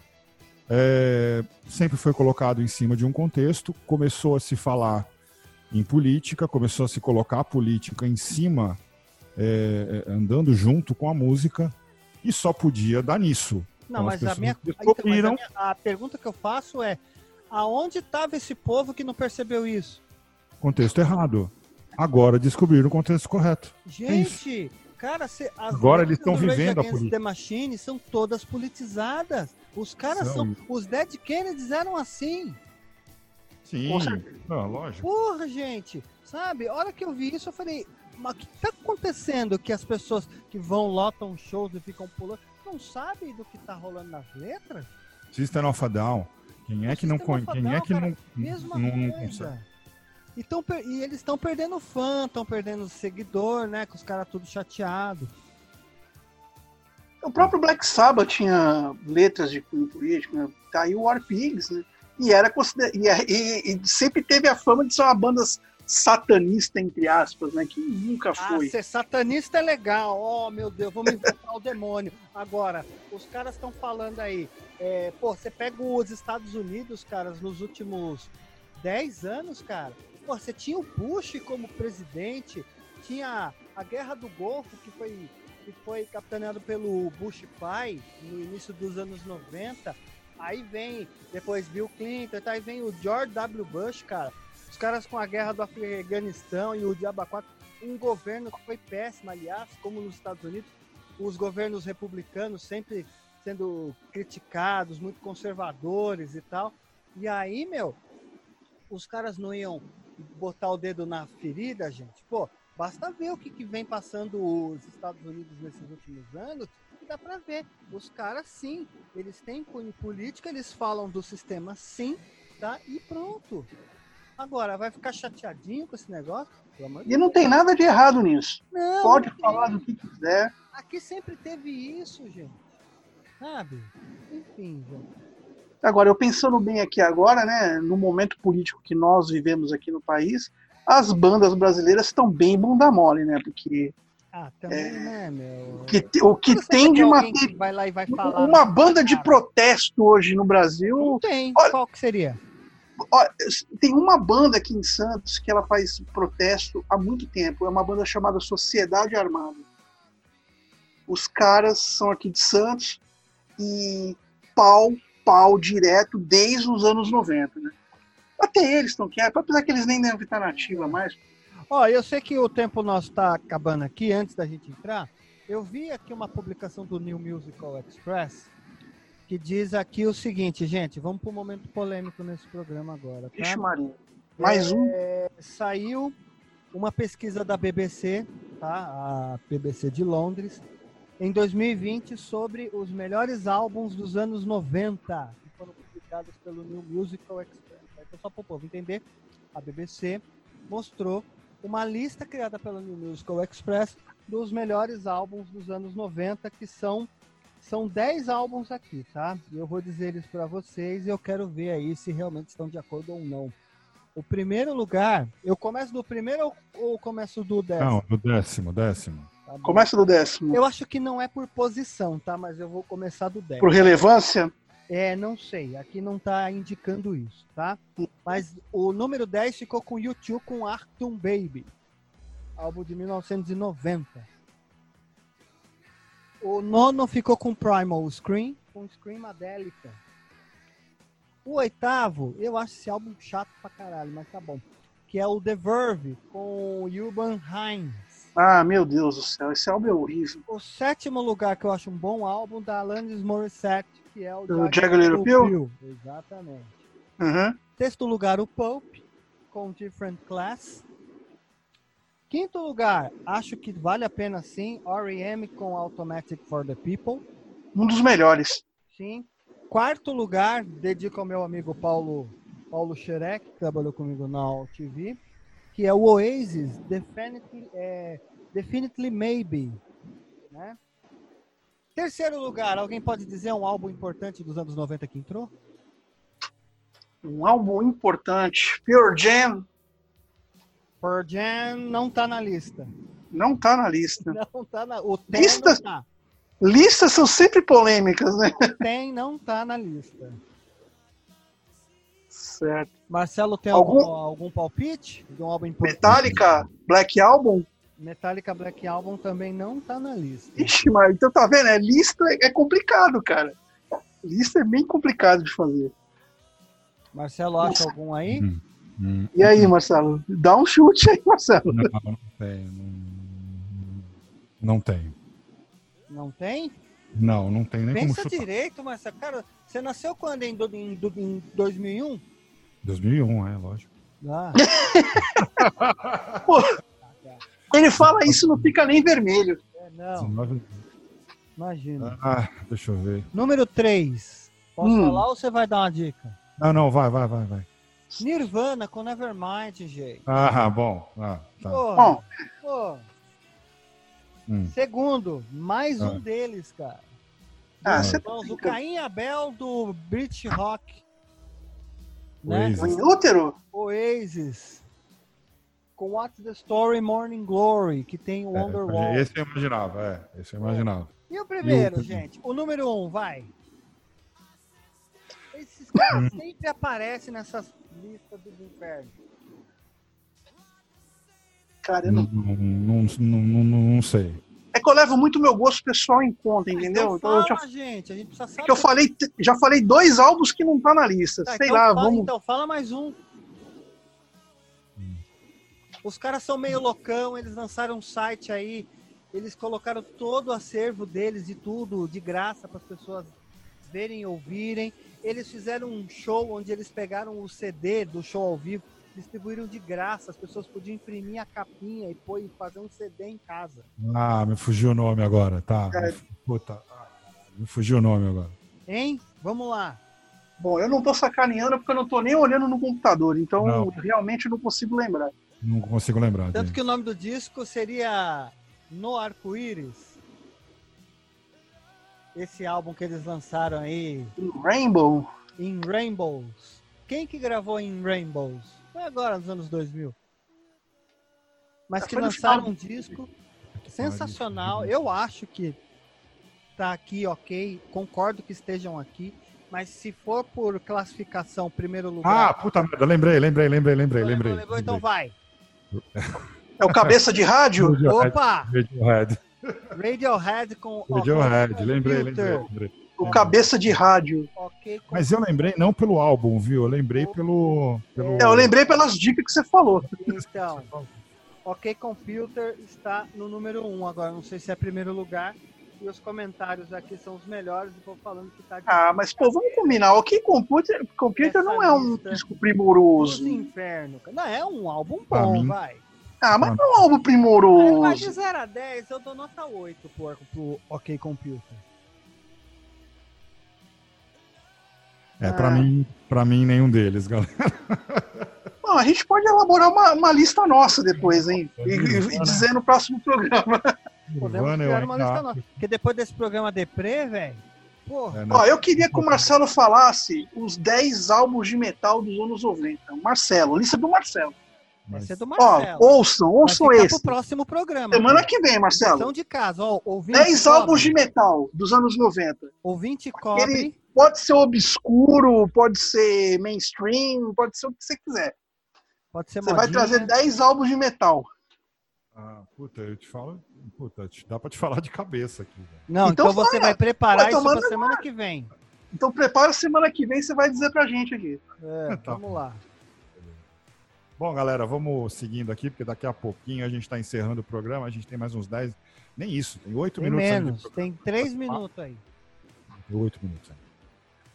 Sempre foi colocado em cima de um contexto, começou a se falar em política, começou a se colocar a política em cima, andando junto com a música, e só podia dar nisso. Não, então, mas, a minha, então, mas a minha, a pergunta que eu faço é: aonde estava esse povo que não percebeu isso? Contexto errado. Agora descobriram o contexto correto. É Gente, é cara, cê, agora eles estão vivendo a política. The Machine são todas politizadas. Os caras são. são os Dead Kennedys eram assim. Sim, não, lógico. Porra, gente, sabe? A hora que eu vi isso, eu falei, mas o que tá acontecendo que as pessoas que vão, lotam shows e ficam pulando, não sabem do que tá rolando nas letras? System of a Down. Quem é que não, quem é que não, não, não consegue? Então, e eles estão perdendo fã, estão perdendo seguidor, né? Com os caras tudo chateado. O próprio Black Sabbath tinha letras de cunho político, né? Tá aí o War Pigs, né? E, era e, e, e, sempre teve a fama de ser uma banda satanista, entre aspas, né? Que nunca ah, foi. Ah, ser satanista é legal. Oh, meu Deus, vamos inventar o demônio. Agora, os caras estão falando aí. É, pô, você pega os Estados Unidos, caras, nos últimos 10 anos, cara. Pô, você tinha o Bush como presidente, tinha a Guerra do Golfo, que foi que foi capitaneado pelo Bush pai no início dos anos 90. Aí vem depois Bill Clinton, tá? aí vem o George W. Bush, cara. Os caras com a guerra do Afeganistão e o Diaba 4, um governo que foi péssimo, aliás, como nos Estados Unidos, os governos republicanos sempre sendo criticados, muito conservadores e tal. E aí, meu, os caras não iam botar o dedo na ferida, gente. Pô, Basta ver o que, que vem passando os Estados Unidos nesses últimos anos e dá para ver. Os caras, sim, eles têm política, eles falam do sistema sim, tá? E pronto. Agora, vai ficar chateadinho com esse negócio? E não tem nada de errado nisso. Não, Pode não falar do que quiser. Aqui sempre teve isso, gente. Sabe? Enfim, gente. Agora, eu pensando bem aqui agora, né, no momento político que nós vivemos aqui no país, as bandas brasileiras estão bem bunda mole, né? Porque. Ah, também, é, né, meu? Que, o que tem de uma. vai lá e vai falar, uma banda de protesto hoje no Brasil. Não tem. Olha, Qual que seria? Olha, tem uma banda aqui em Santos que ela faz protesto há muito tempo. É uma banda chamada Sociedade Armada. Os caras são aqui de Santos e pau, pau direto desde os anos 90, né? Até eles estão quietos, apesar que eles nem devem estar nativa mais. Ó, eu sei que o tempo nosso está acabando aqui, antes da gente entrar. Eu vi aqui uma publicação do New Musical Express que diz aqui o seguinte, gente, vamos para um momento polêmico nesse programa agora. Tá? Ixi, Maria. Mais um. É, saiu uma pesquisa da BBC, tá? a BBC de Londres, em 2020 sobre os melhores álbuns dos anos 90, que foram publicados pelo New Musical Express então, só para o povo entender, a BBC mostrou uma lista criada pela New Musical Express dos melhores álbuns dos anos 90, que são são 10 álbuns aqui, tá? E eu vou dizer eles para vocês e eu quero ver aí se realmente estão de acordo ou não. O primeiro lugar, eu começo do primeiro ou começo do décimo? Não, do décimo, décimo. Tá Começa do décimo. Eu acho que não é por posição, tá? Mas eu vou começar do décimo. Por relevância? É, não sei. Aqui não está indicando isso, tá? Mas o número 10 ficou com YouTube com Arctum Baby. Álbum de 1990. O nono ficou com Primal Scream, com Screamadelica. O oitavo, eu acho esse álbum chato pra caralho, mas tá bom. Que é o The Verve, com Urban Hines. Ah, meu Deus do céu, esse álbum é horrível. O sétimo lugar que eu acho um bom álbum da Alanis Morissette, que é o, o Jagged Little Pill. Exatamente. Uhum. Sexto lugar, o Pope, com Different Class. Quinto lugar, acho que vale a pena sim, R.E.M. com Automatic for the People. Um dos melhores. Sim. Quarto lugar, dedico ao meu amigo Paulo, Paulo Xerec, que trabalhou comigo na TV, que é o Oasis, Definitely, é, Definitely Maybe. Né? Terceiro lugar, alguém pode dizer um álbum importante dos anos 90 que entrou? Um álbum importante. Pure Jam. Pearl Jam não tá na lista. Não tá na lista. Não tá na... O Tem lista... tá. Listas são sempre polêmicas, né? Tem não tá na lista. Certo. Marcelo, tem Algum- algum, algum palpite de um álbum importante? Metallica, Black Album. Metallica Black Album também não tá na lista. Ixi, mas então tá vendo? É, lista é complicado, cara. Lista é bem complicado de fazer. Marcelo, acha algum aí? Hum, hum. E aí, Marcelo? Dá um chute aí, Marcelo. Não, não tem. Não, não tem. Não tem? Não, não tem nem como Pensa chutar. direito, Marcelo. Cara, você nasceu quando? Em, do- em, do- em 2001? 2001, é, lógico. Ah, Ele fala isso, não fica nem vermelho. é, não, 19. imagina. Ah, deixa eu ver. Número 3. Posso Hum. falar ou você vai dar uma dica? Não, não, vai, vai, vai, vai. Nirvana com Nevermind, gente. Ah, bom. Ah, tá. Porra, Bom, pô. Hum. Segundo, mais um Ah. deles, cara. ah, Ah. você Irmãos, o Caim Abel do British Rock. Né? Oasis. o inútero? Oasis. Com What's the Story Morning Glory, que tem o Wonderwall. É, esse eu imaginava, é. Esse eu imaginava. E o primeiro, E o- gente? O número um, vai. Esses caras sempre aparecem nessas listas dos infernos. Cara, eu Não, não... não, não, não, sei. É que eu levo muito meu gosto pessoal em conta, entendeu? Então Então, eu já, fala, gente. A gente precisa é saber. que eu falei, já falei dois álbuns que não tá na lista. Tá, Sei então lá, fala, vamos. Então, fala mais um. Os caras são meio loucão, eles lançaram um site aí, eles colocaram todo o acervo deles e tudo de graça para as pessoas verem e ouvirem. Eles fizeram um show onde eles pegaram o CD do show ao vivo, distribuíram de graça, as pessoas podiam imprimir a capinha e pôr fazer um CD em casa. Ah, me fugiu o nome agora, tá. É. Puta. Me fugiu o nome agora. Hein? Vamos lá. Bom, eu não tô sacaneando porque eu não tô nem olhando no computador, então Não. realmente não consigo lembrar. Não consigo lembrar. Tanto gente. que o nome do disco seria No Arco-Íris. Esse álbum que eles lançaram aí, Rainbow. In Rainbows. Quem que gravou In Rainbows? Foi agora, nos anos 2000. Mas Ah, que lançaram um disco sensacional. Eu acho que tá aqui ok. Concordo que estejam aqui. Mas se for por classificação, primeiro Ah, lugar. puta merda, lembrei, lembrei, lembrei, lembrei, Não lembrei. lembrou? Então vai. É o cabeça de rádio? Opa! Radiohead, Radiohead com Radiohead, OK lembrei, lembrei, lembrei. O cabeça de rádio. Ok Mas eu lembrei não pelo álbum, viu? Eu lembrei pelo. pelo... É, eu lembrei pelas dicas que você falou. Então, OK Computer está no número 1 um agora. Não sei se é primeiro lugar. E os comentários aqui são os melhores. E vou falando que tá de Ah, mas pô, vamos combinar. O que Computer, Computer Essa não é um disco Os primoroso. inferno. Não, é um álbum bom, mim- vai. Ah, mas não é um álbum Aí vai de primoroso. 0 a 10, eu dou nota 8 pro, pro OK Computer. É, pra Ah. mim, pra mim, nenhum deles, galera. Bom, a gente pode elaborar uma, uma lista nossa depois, hein? E, e- e dizer no próximo programa. Podemos criar uma lista nova. Porque depois desse programa deprê, velho, porra. É, não. Ó, eu queria que o Marcelo falasse os 10 álbuns de metal dos anos 90. Marcelo, lista do Marcelo. Mas- é do Ó, Marcelo. ouçam, Vai ouçam ficar esse. pro próximo programa. Semana que vem, Marcelo. de casa, ó. Ouvinte 10 cobre, álbuns de metal dos anos 90. Ouvinte cobre. Ele pode ser obscuro, pode ser mainstream, pode ser o que você quiser. Pode ser Você vai modinha. trazer 10 álbuns de metal. Ah, puta, eu te falo. Puta, te- dá pra te falar de cabeça aqui. velho. Não, então, Então você vai, vai preparar vai isso pra semana que vem. Então prepara semana que vem, você vai dizer pra gente aqui. É, Tá vamos lá. Bom, galera, vamos seguindo aqui, porque daqui a pouquinho a gente tá encerrando o programa. A gente tem mais uns 10. Nem isso, tem 8 Tem minutos menos, tem três minutos aí. Tem oito minutos ainda.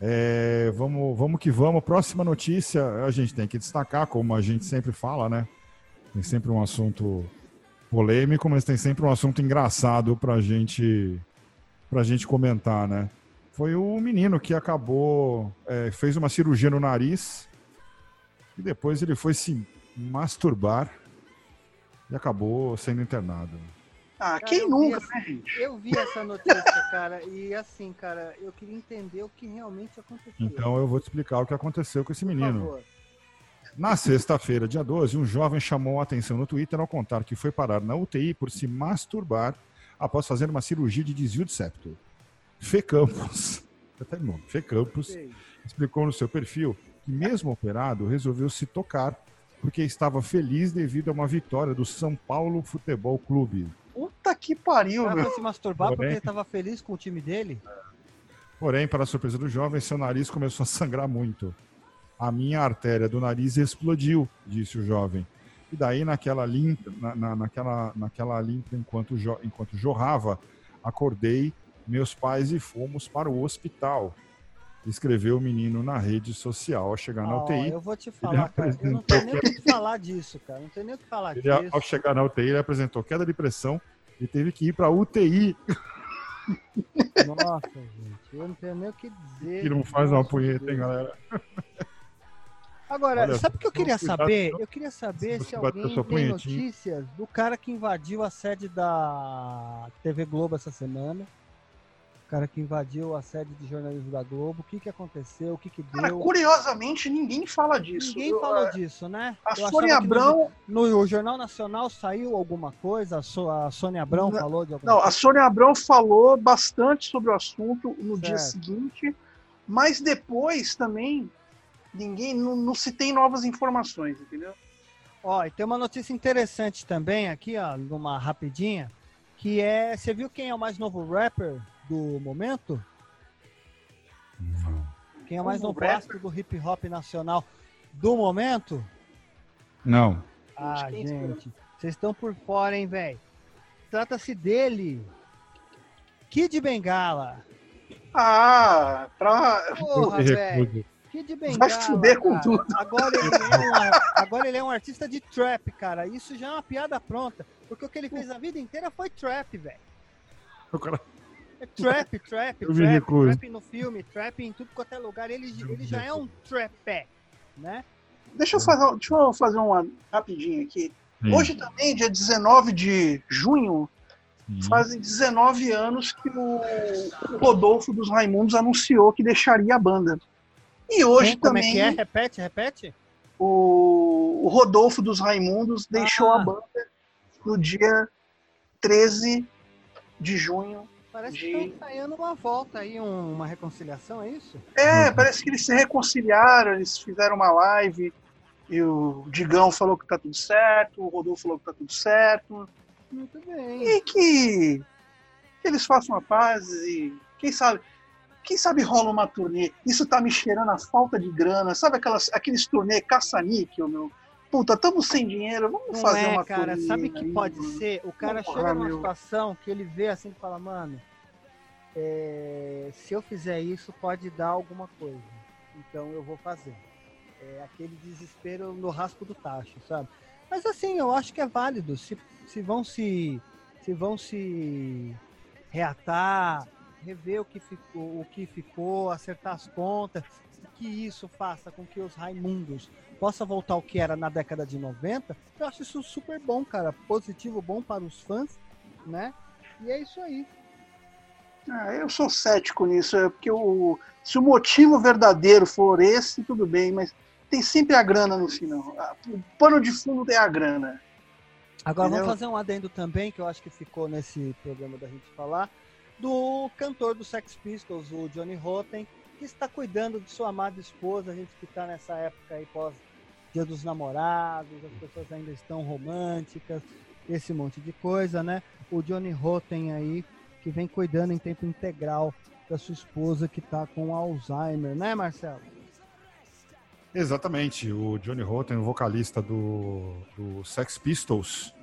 É, vamos, vamos que vamos. Próxima notícia, a gente tem que destacar, como a gente sempre fala, né? Tem sempre um assunto polêmico, mas tem sempre um assunto engraçado pra gente para a gente comentar, né? Foi o menino que acabou, é, fez uma cirurgia no nariz e depois ele foi se masturbar e acabou sendo internado. Ah, Cara, quem nunca, essa- né, gente? Eu vi essa notícia, cara, e assim, cara, eu queria entender o que realmente aconteceu. Então eu vou te explicar o que aconteceu com esse Por menino. favor. Na sexta-feira, dia 12, um jovem chamou a atenção no Twitter ao contar que foi parar na UTI por se masturbar após fazer uma cirurgia de desvio de septo. Fê Campos, até nome, Fê Campos, explicou no seu perfil mesmo operado, resolveu se tocar porque estava feliz devido a uma vitória do São Paulo Futebol Clube. Puta que pariu, meu. foi se masturbar porque Porém- ele tava feliz com o time dele? Porém, para a surpresa do jovem, seu nariz começou a sangrar muito. A minha artéria do nariz explodiu, disse o jovem. E daí, naquela limpa, na, na- naquela, naquela limpa enquanto, jo- enquanto jorrava, acordei meus pais e fomos para o hospital. Escreveu o menino na rede social ao chegar na UTI. eu vou te falar, cara, eu não tenho nem o que falar disso, cara. Não tenho nem o que falar Ele, disso. ao chegar na UTI, ele apresentou queda de pressão e teve que ir para UTI, Nossa, gente, eu não tenho nem o que dizer. que não faz uma punheta, Deus. hein, galera? Agora, Olha, sabe o que eu queria saber? Eu queria saber Se alguém tem punhetinha. notícias do cara que invadiu a sede da TV Globo essa semana. Cara que invadiu a sede de jornalismo da Globo. O que que aconteceu? O que que Cara, deu? curiosamente, ninguém fala disso. Ninguém Eu, falou a- disso, né? A Eu Sônia que no- Abrão. No, Jornal Nacional saiu alguma coisa? A, So- a Sônia Abrão Não, falou de alguma Não, a coisa? Sônia Abrão falou bastante sobre o assunto no dia Certo. seguinte, mas depois também ninguém não, não se tem novas informações, entendeu? Ó, e tem uma notícia interessante também aqui, ó, numa rapidinha, que é, você viu quem é o mais novo rapper do momento? Quem é mais novo astro do hip hop nacional do momento? Não. Ah, quem gente, vocês estão por fora, hein, velho? Trata-se dele. Kid Bengala. Ah, pra. Porra, Eu velho. Kid Bengala. Vai fuder com cara. tudo. Agora ele, é um, agora ele é um artista de trap, cara. Isso já é uma piada pronta. Porque o que ele fez a vida inteira foi trap, velho. O cara É trap, trap, trap, trap no filme, trap em tudo quanto é lugar. Ele, ele já é um trapé, né? Deixa eu fazer, deixa eu fazer uma rapidinho aqui. Hoje também, dia 19 de junho, Sim. fazem 19 anos que o, o Rodolfo dos Raimundos anunciou que deixaria a banda. E hoje Como é também que é? Repete, repete. o, o Rodolfo dos Raimundos deixou Ah. a banda no dia 13 de junho. Parece De- que tá ensaiando uma volta aí, um- uma reconciliação, é isso? É, parece que eles se reconciliaram, eles fizeram uma live e o Digão falou que tá tudo certo, o Rodolfo falou que tá tudo certo. Muito bem. E que, que eles façam a paz e quem sabe, quem sabe rola uma turnê. Isso tá me cheirando a falta de grana. Sabe aquelas, aqueles turnê caça-níquel, meu? Puta, estamos sem dinheiro, vamos Não fazer é, uma cara. Sabe que pode ser? O cara Porra, chega numa meu. situação que ele vê assim e fala, mano, é, se eu fizer isso, pode dar alguma coisa. Então eu vou fazer. É aquele desespero no raspo do tacho, sabe? Mas assim, eu acho que é válido. Se, se vão se. Se vão se reatar, rever o que ficou, o que ficou, acertar as contas, que isso faça com que os Raimundos possa voltar ao que era na década de 90, eu acho isso super bom, cara. Positivo, bom para os fãs, né? E é isso aí. Ah, eu sou cético nisso, é porque o, se o motivo verdadeiro for esse, tudo bem, mas tem sempre a grana no final. Ah, O pano de fundo é a grana. Agora Entendeu? vamos fazer um adendo também, que eu acho que ficou nesse programa da gente falar, do cantor do Sex Pistols, o Johnny Rotten, que está cuidando de sua amada esposa, a gente que está nessa época aí pós Dia dos Namorados, as pessoas ainda estão românticas, esse monte de coisa, né? O Johnny Rotten aí, que vem cuidando em tempo integral da sua esposa que está com Alzheimer, né, Marcelo? Exatamente. O Johnny Rotten, o vocalista do, do Sex Pistols,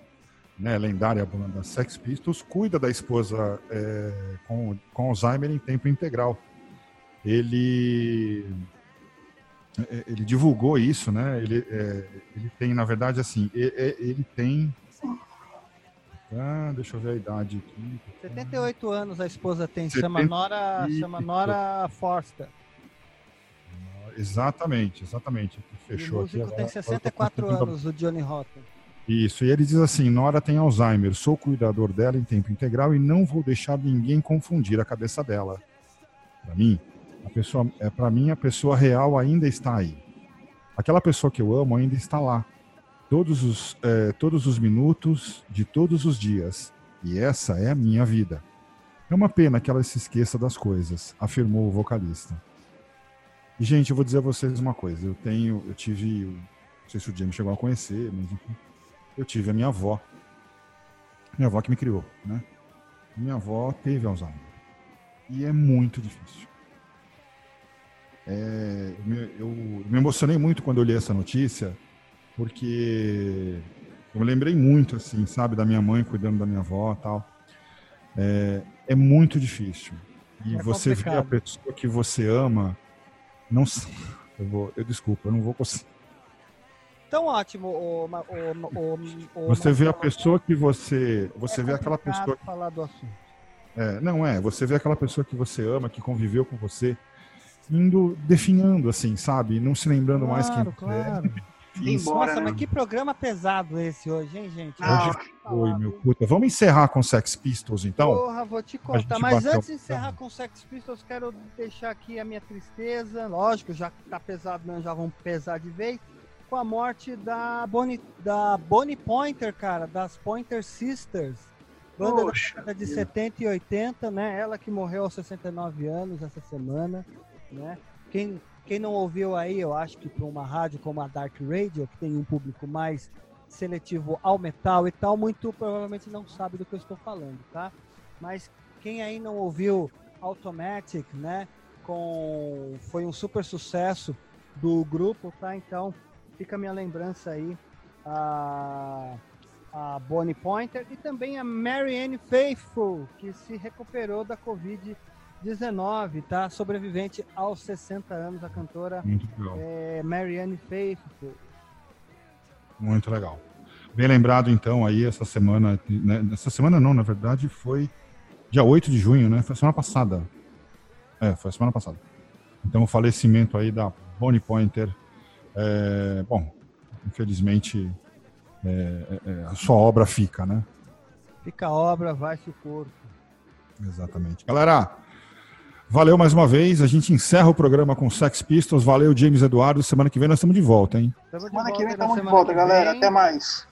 né, lendária banda Sex Pistols, cuida da esposa é, com, com Alzheimer em tempo integral. Ele ele divulgou isso, né? Ele, é, ele tem, na verdade, assim, e- e- ele tem Ah, deixa eu ver a idade aqui. 78 anos a esposa tem, chama Nora, chama Nora Forster. Exatamente, exatamente. Fechou o aqui. músico tem 64 anos, o Johnny Rotten. Isso, e ele diz assim: Nora tem Alzheimer, sou cuidador dela em tempo integral e não vou deixar ninguém confundir a cabeça dela. Para mim, a pessoa, é para mim a pessoa real ainda está aí. Aquela pessoa que eu amo ainda está lá, todos os é, todos os minutos de todos os dias. E essa é a minha vida. É uma pena que ela se esqueça das coisas, afirmou o vocalista. E gente, eu vou dizer a vocês uma coisa. Eu tenho, eu tive, não sei se o James chegou a conhecer, mas enfim, eu tive a minha avó. Minha avó que me criou, né? Minha avó teve Alzheimer. E é muito difícil. É, eu, me, emocionei muito quando eu li essa notícia, porque eu me lembrei muito, assim, sabe, da minha mãe cuidando da minha avó tal. É, é muito difícil. E é você vê a pessoa que você ama, não eu vou, eu desculpa, eu não vou conseguir tão ótimo o, o, o, você vê a pessoa que você você é vê aquela pessoa falar do assunto é, não é você vê aquela pessoa que você ama que conviveu com você indo definhando assim sabe não se lembrando claro, mais quem claro. é Embora, Nossa, né? mas que programa pesado esse hoje, hein, gente? Ah, foi, meu puta. Vamos encerrar com Sex Pistols, então? Porra, vou te contar. Mas antes de encerrar com Sex Pistols, quero deixar aqui a minha tristeza. Lógico, já tá pesado mesmo, já vamos pesar de vez com a morte da Bonnie, da Bonnie Pointer, cara, das Pointer Sisters. Banda Poxa, da década de 70 e 80, né? Ela que morreu aos 69 anos essa semana, né? Quem, quem não ouviu aí, eu acho que para uma rádio como a Dark Radio, que tem um público mais seletivo ao metal e tal, muito provavelmente não sabe do que eu estou falando, tá? Mas quem aí não ouviu Automatic, né? Com foi um super sucesso do grupo, tá? Então, fica a minha lembrança aí a, a Bonnie Pointer e também a Marianne Faithful, que se recuperou da Covid-19, tá? Sobrevivente aos 60 anos, a cantora é, Marianne Faithful. Muito legal. Bem lembrado, então, aí, essa semana. Né? Essa semana não, na verdade, foi dia 8 de junho, né? Foi semana passada. É, foi semana passada. Então, o falecimento aí da Bonnie Pointer, é, bom, infelizmente é, é, é, a sua obra fica, né? Fica a obra, vai-se o corpo. Exatamente. Galera, valeu mais uma vez. A gente encerra o programa com Sex Pistols. Valeu, James Eduardo. Semana que vem nós estamos de volta, hein? Semana que vem estamos de volta, galera. Até mais.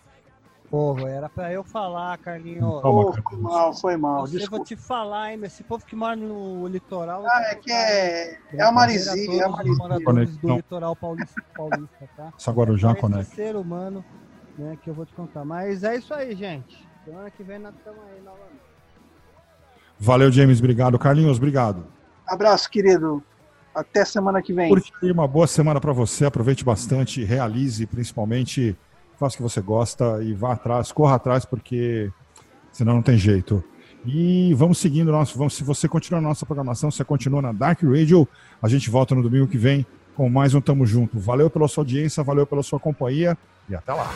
Povo, era pra eu falar, Carlinhos. Oh, foi mal, foi mal. Eu vou te falar, hein, esse povo que mora no litoral. Ah, é que é. É a Marizinha, é a Marizinha. moradores do litoral paulista, paulista tá? Saguarujá é Conecta. ser humano, né, que eu vou te contar. Mas é isso aí, gente. Semana que vem nós estamos aí novamente. Valeu, James. Obrigado. Carlinhos, obrigado. Abraço, querido. Até semana que vem. Curte uma boa semana para você. Aproveite bastante, realize, principalmente faça o que você gosta e vá atrás, corra atrás, porque senão não tem jeito. E vamos seguindo nosso, vamos, se você continua na nossa programação, se você continua na Dark Radio, a gente volta no domingo que vem com mais um Tamo Junto. Valeu pela sua audiência, valeu pela sua companhia e até lá.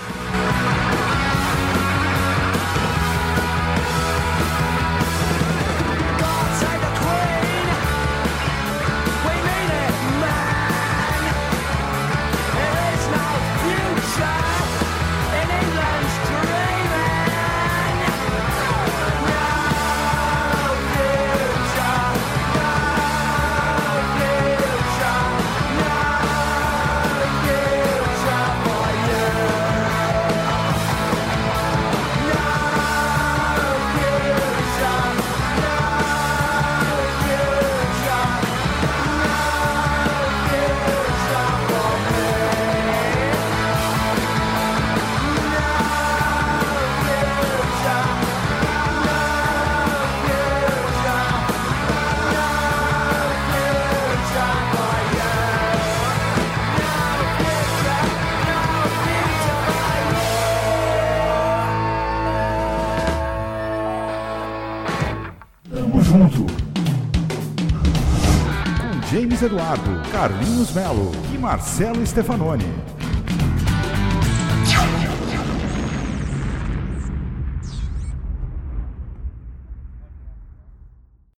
Eduardo, Carlinhos Melo e Marcelo Stefanoni.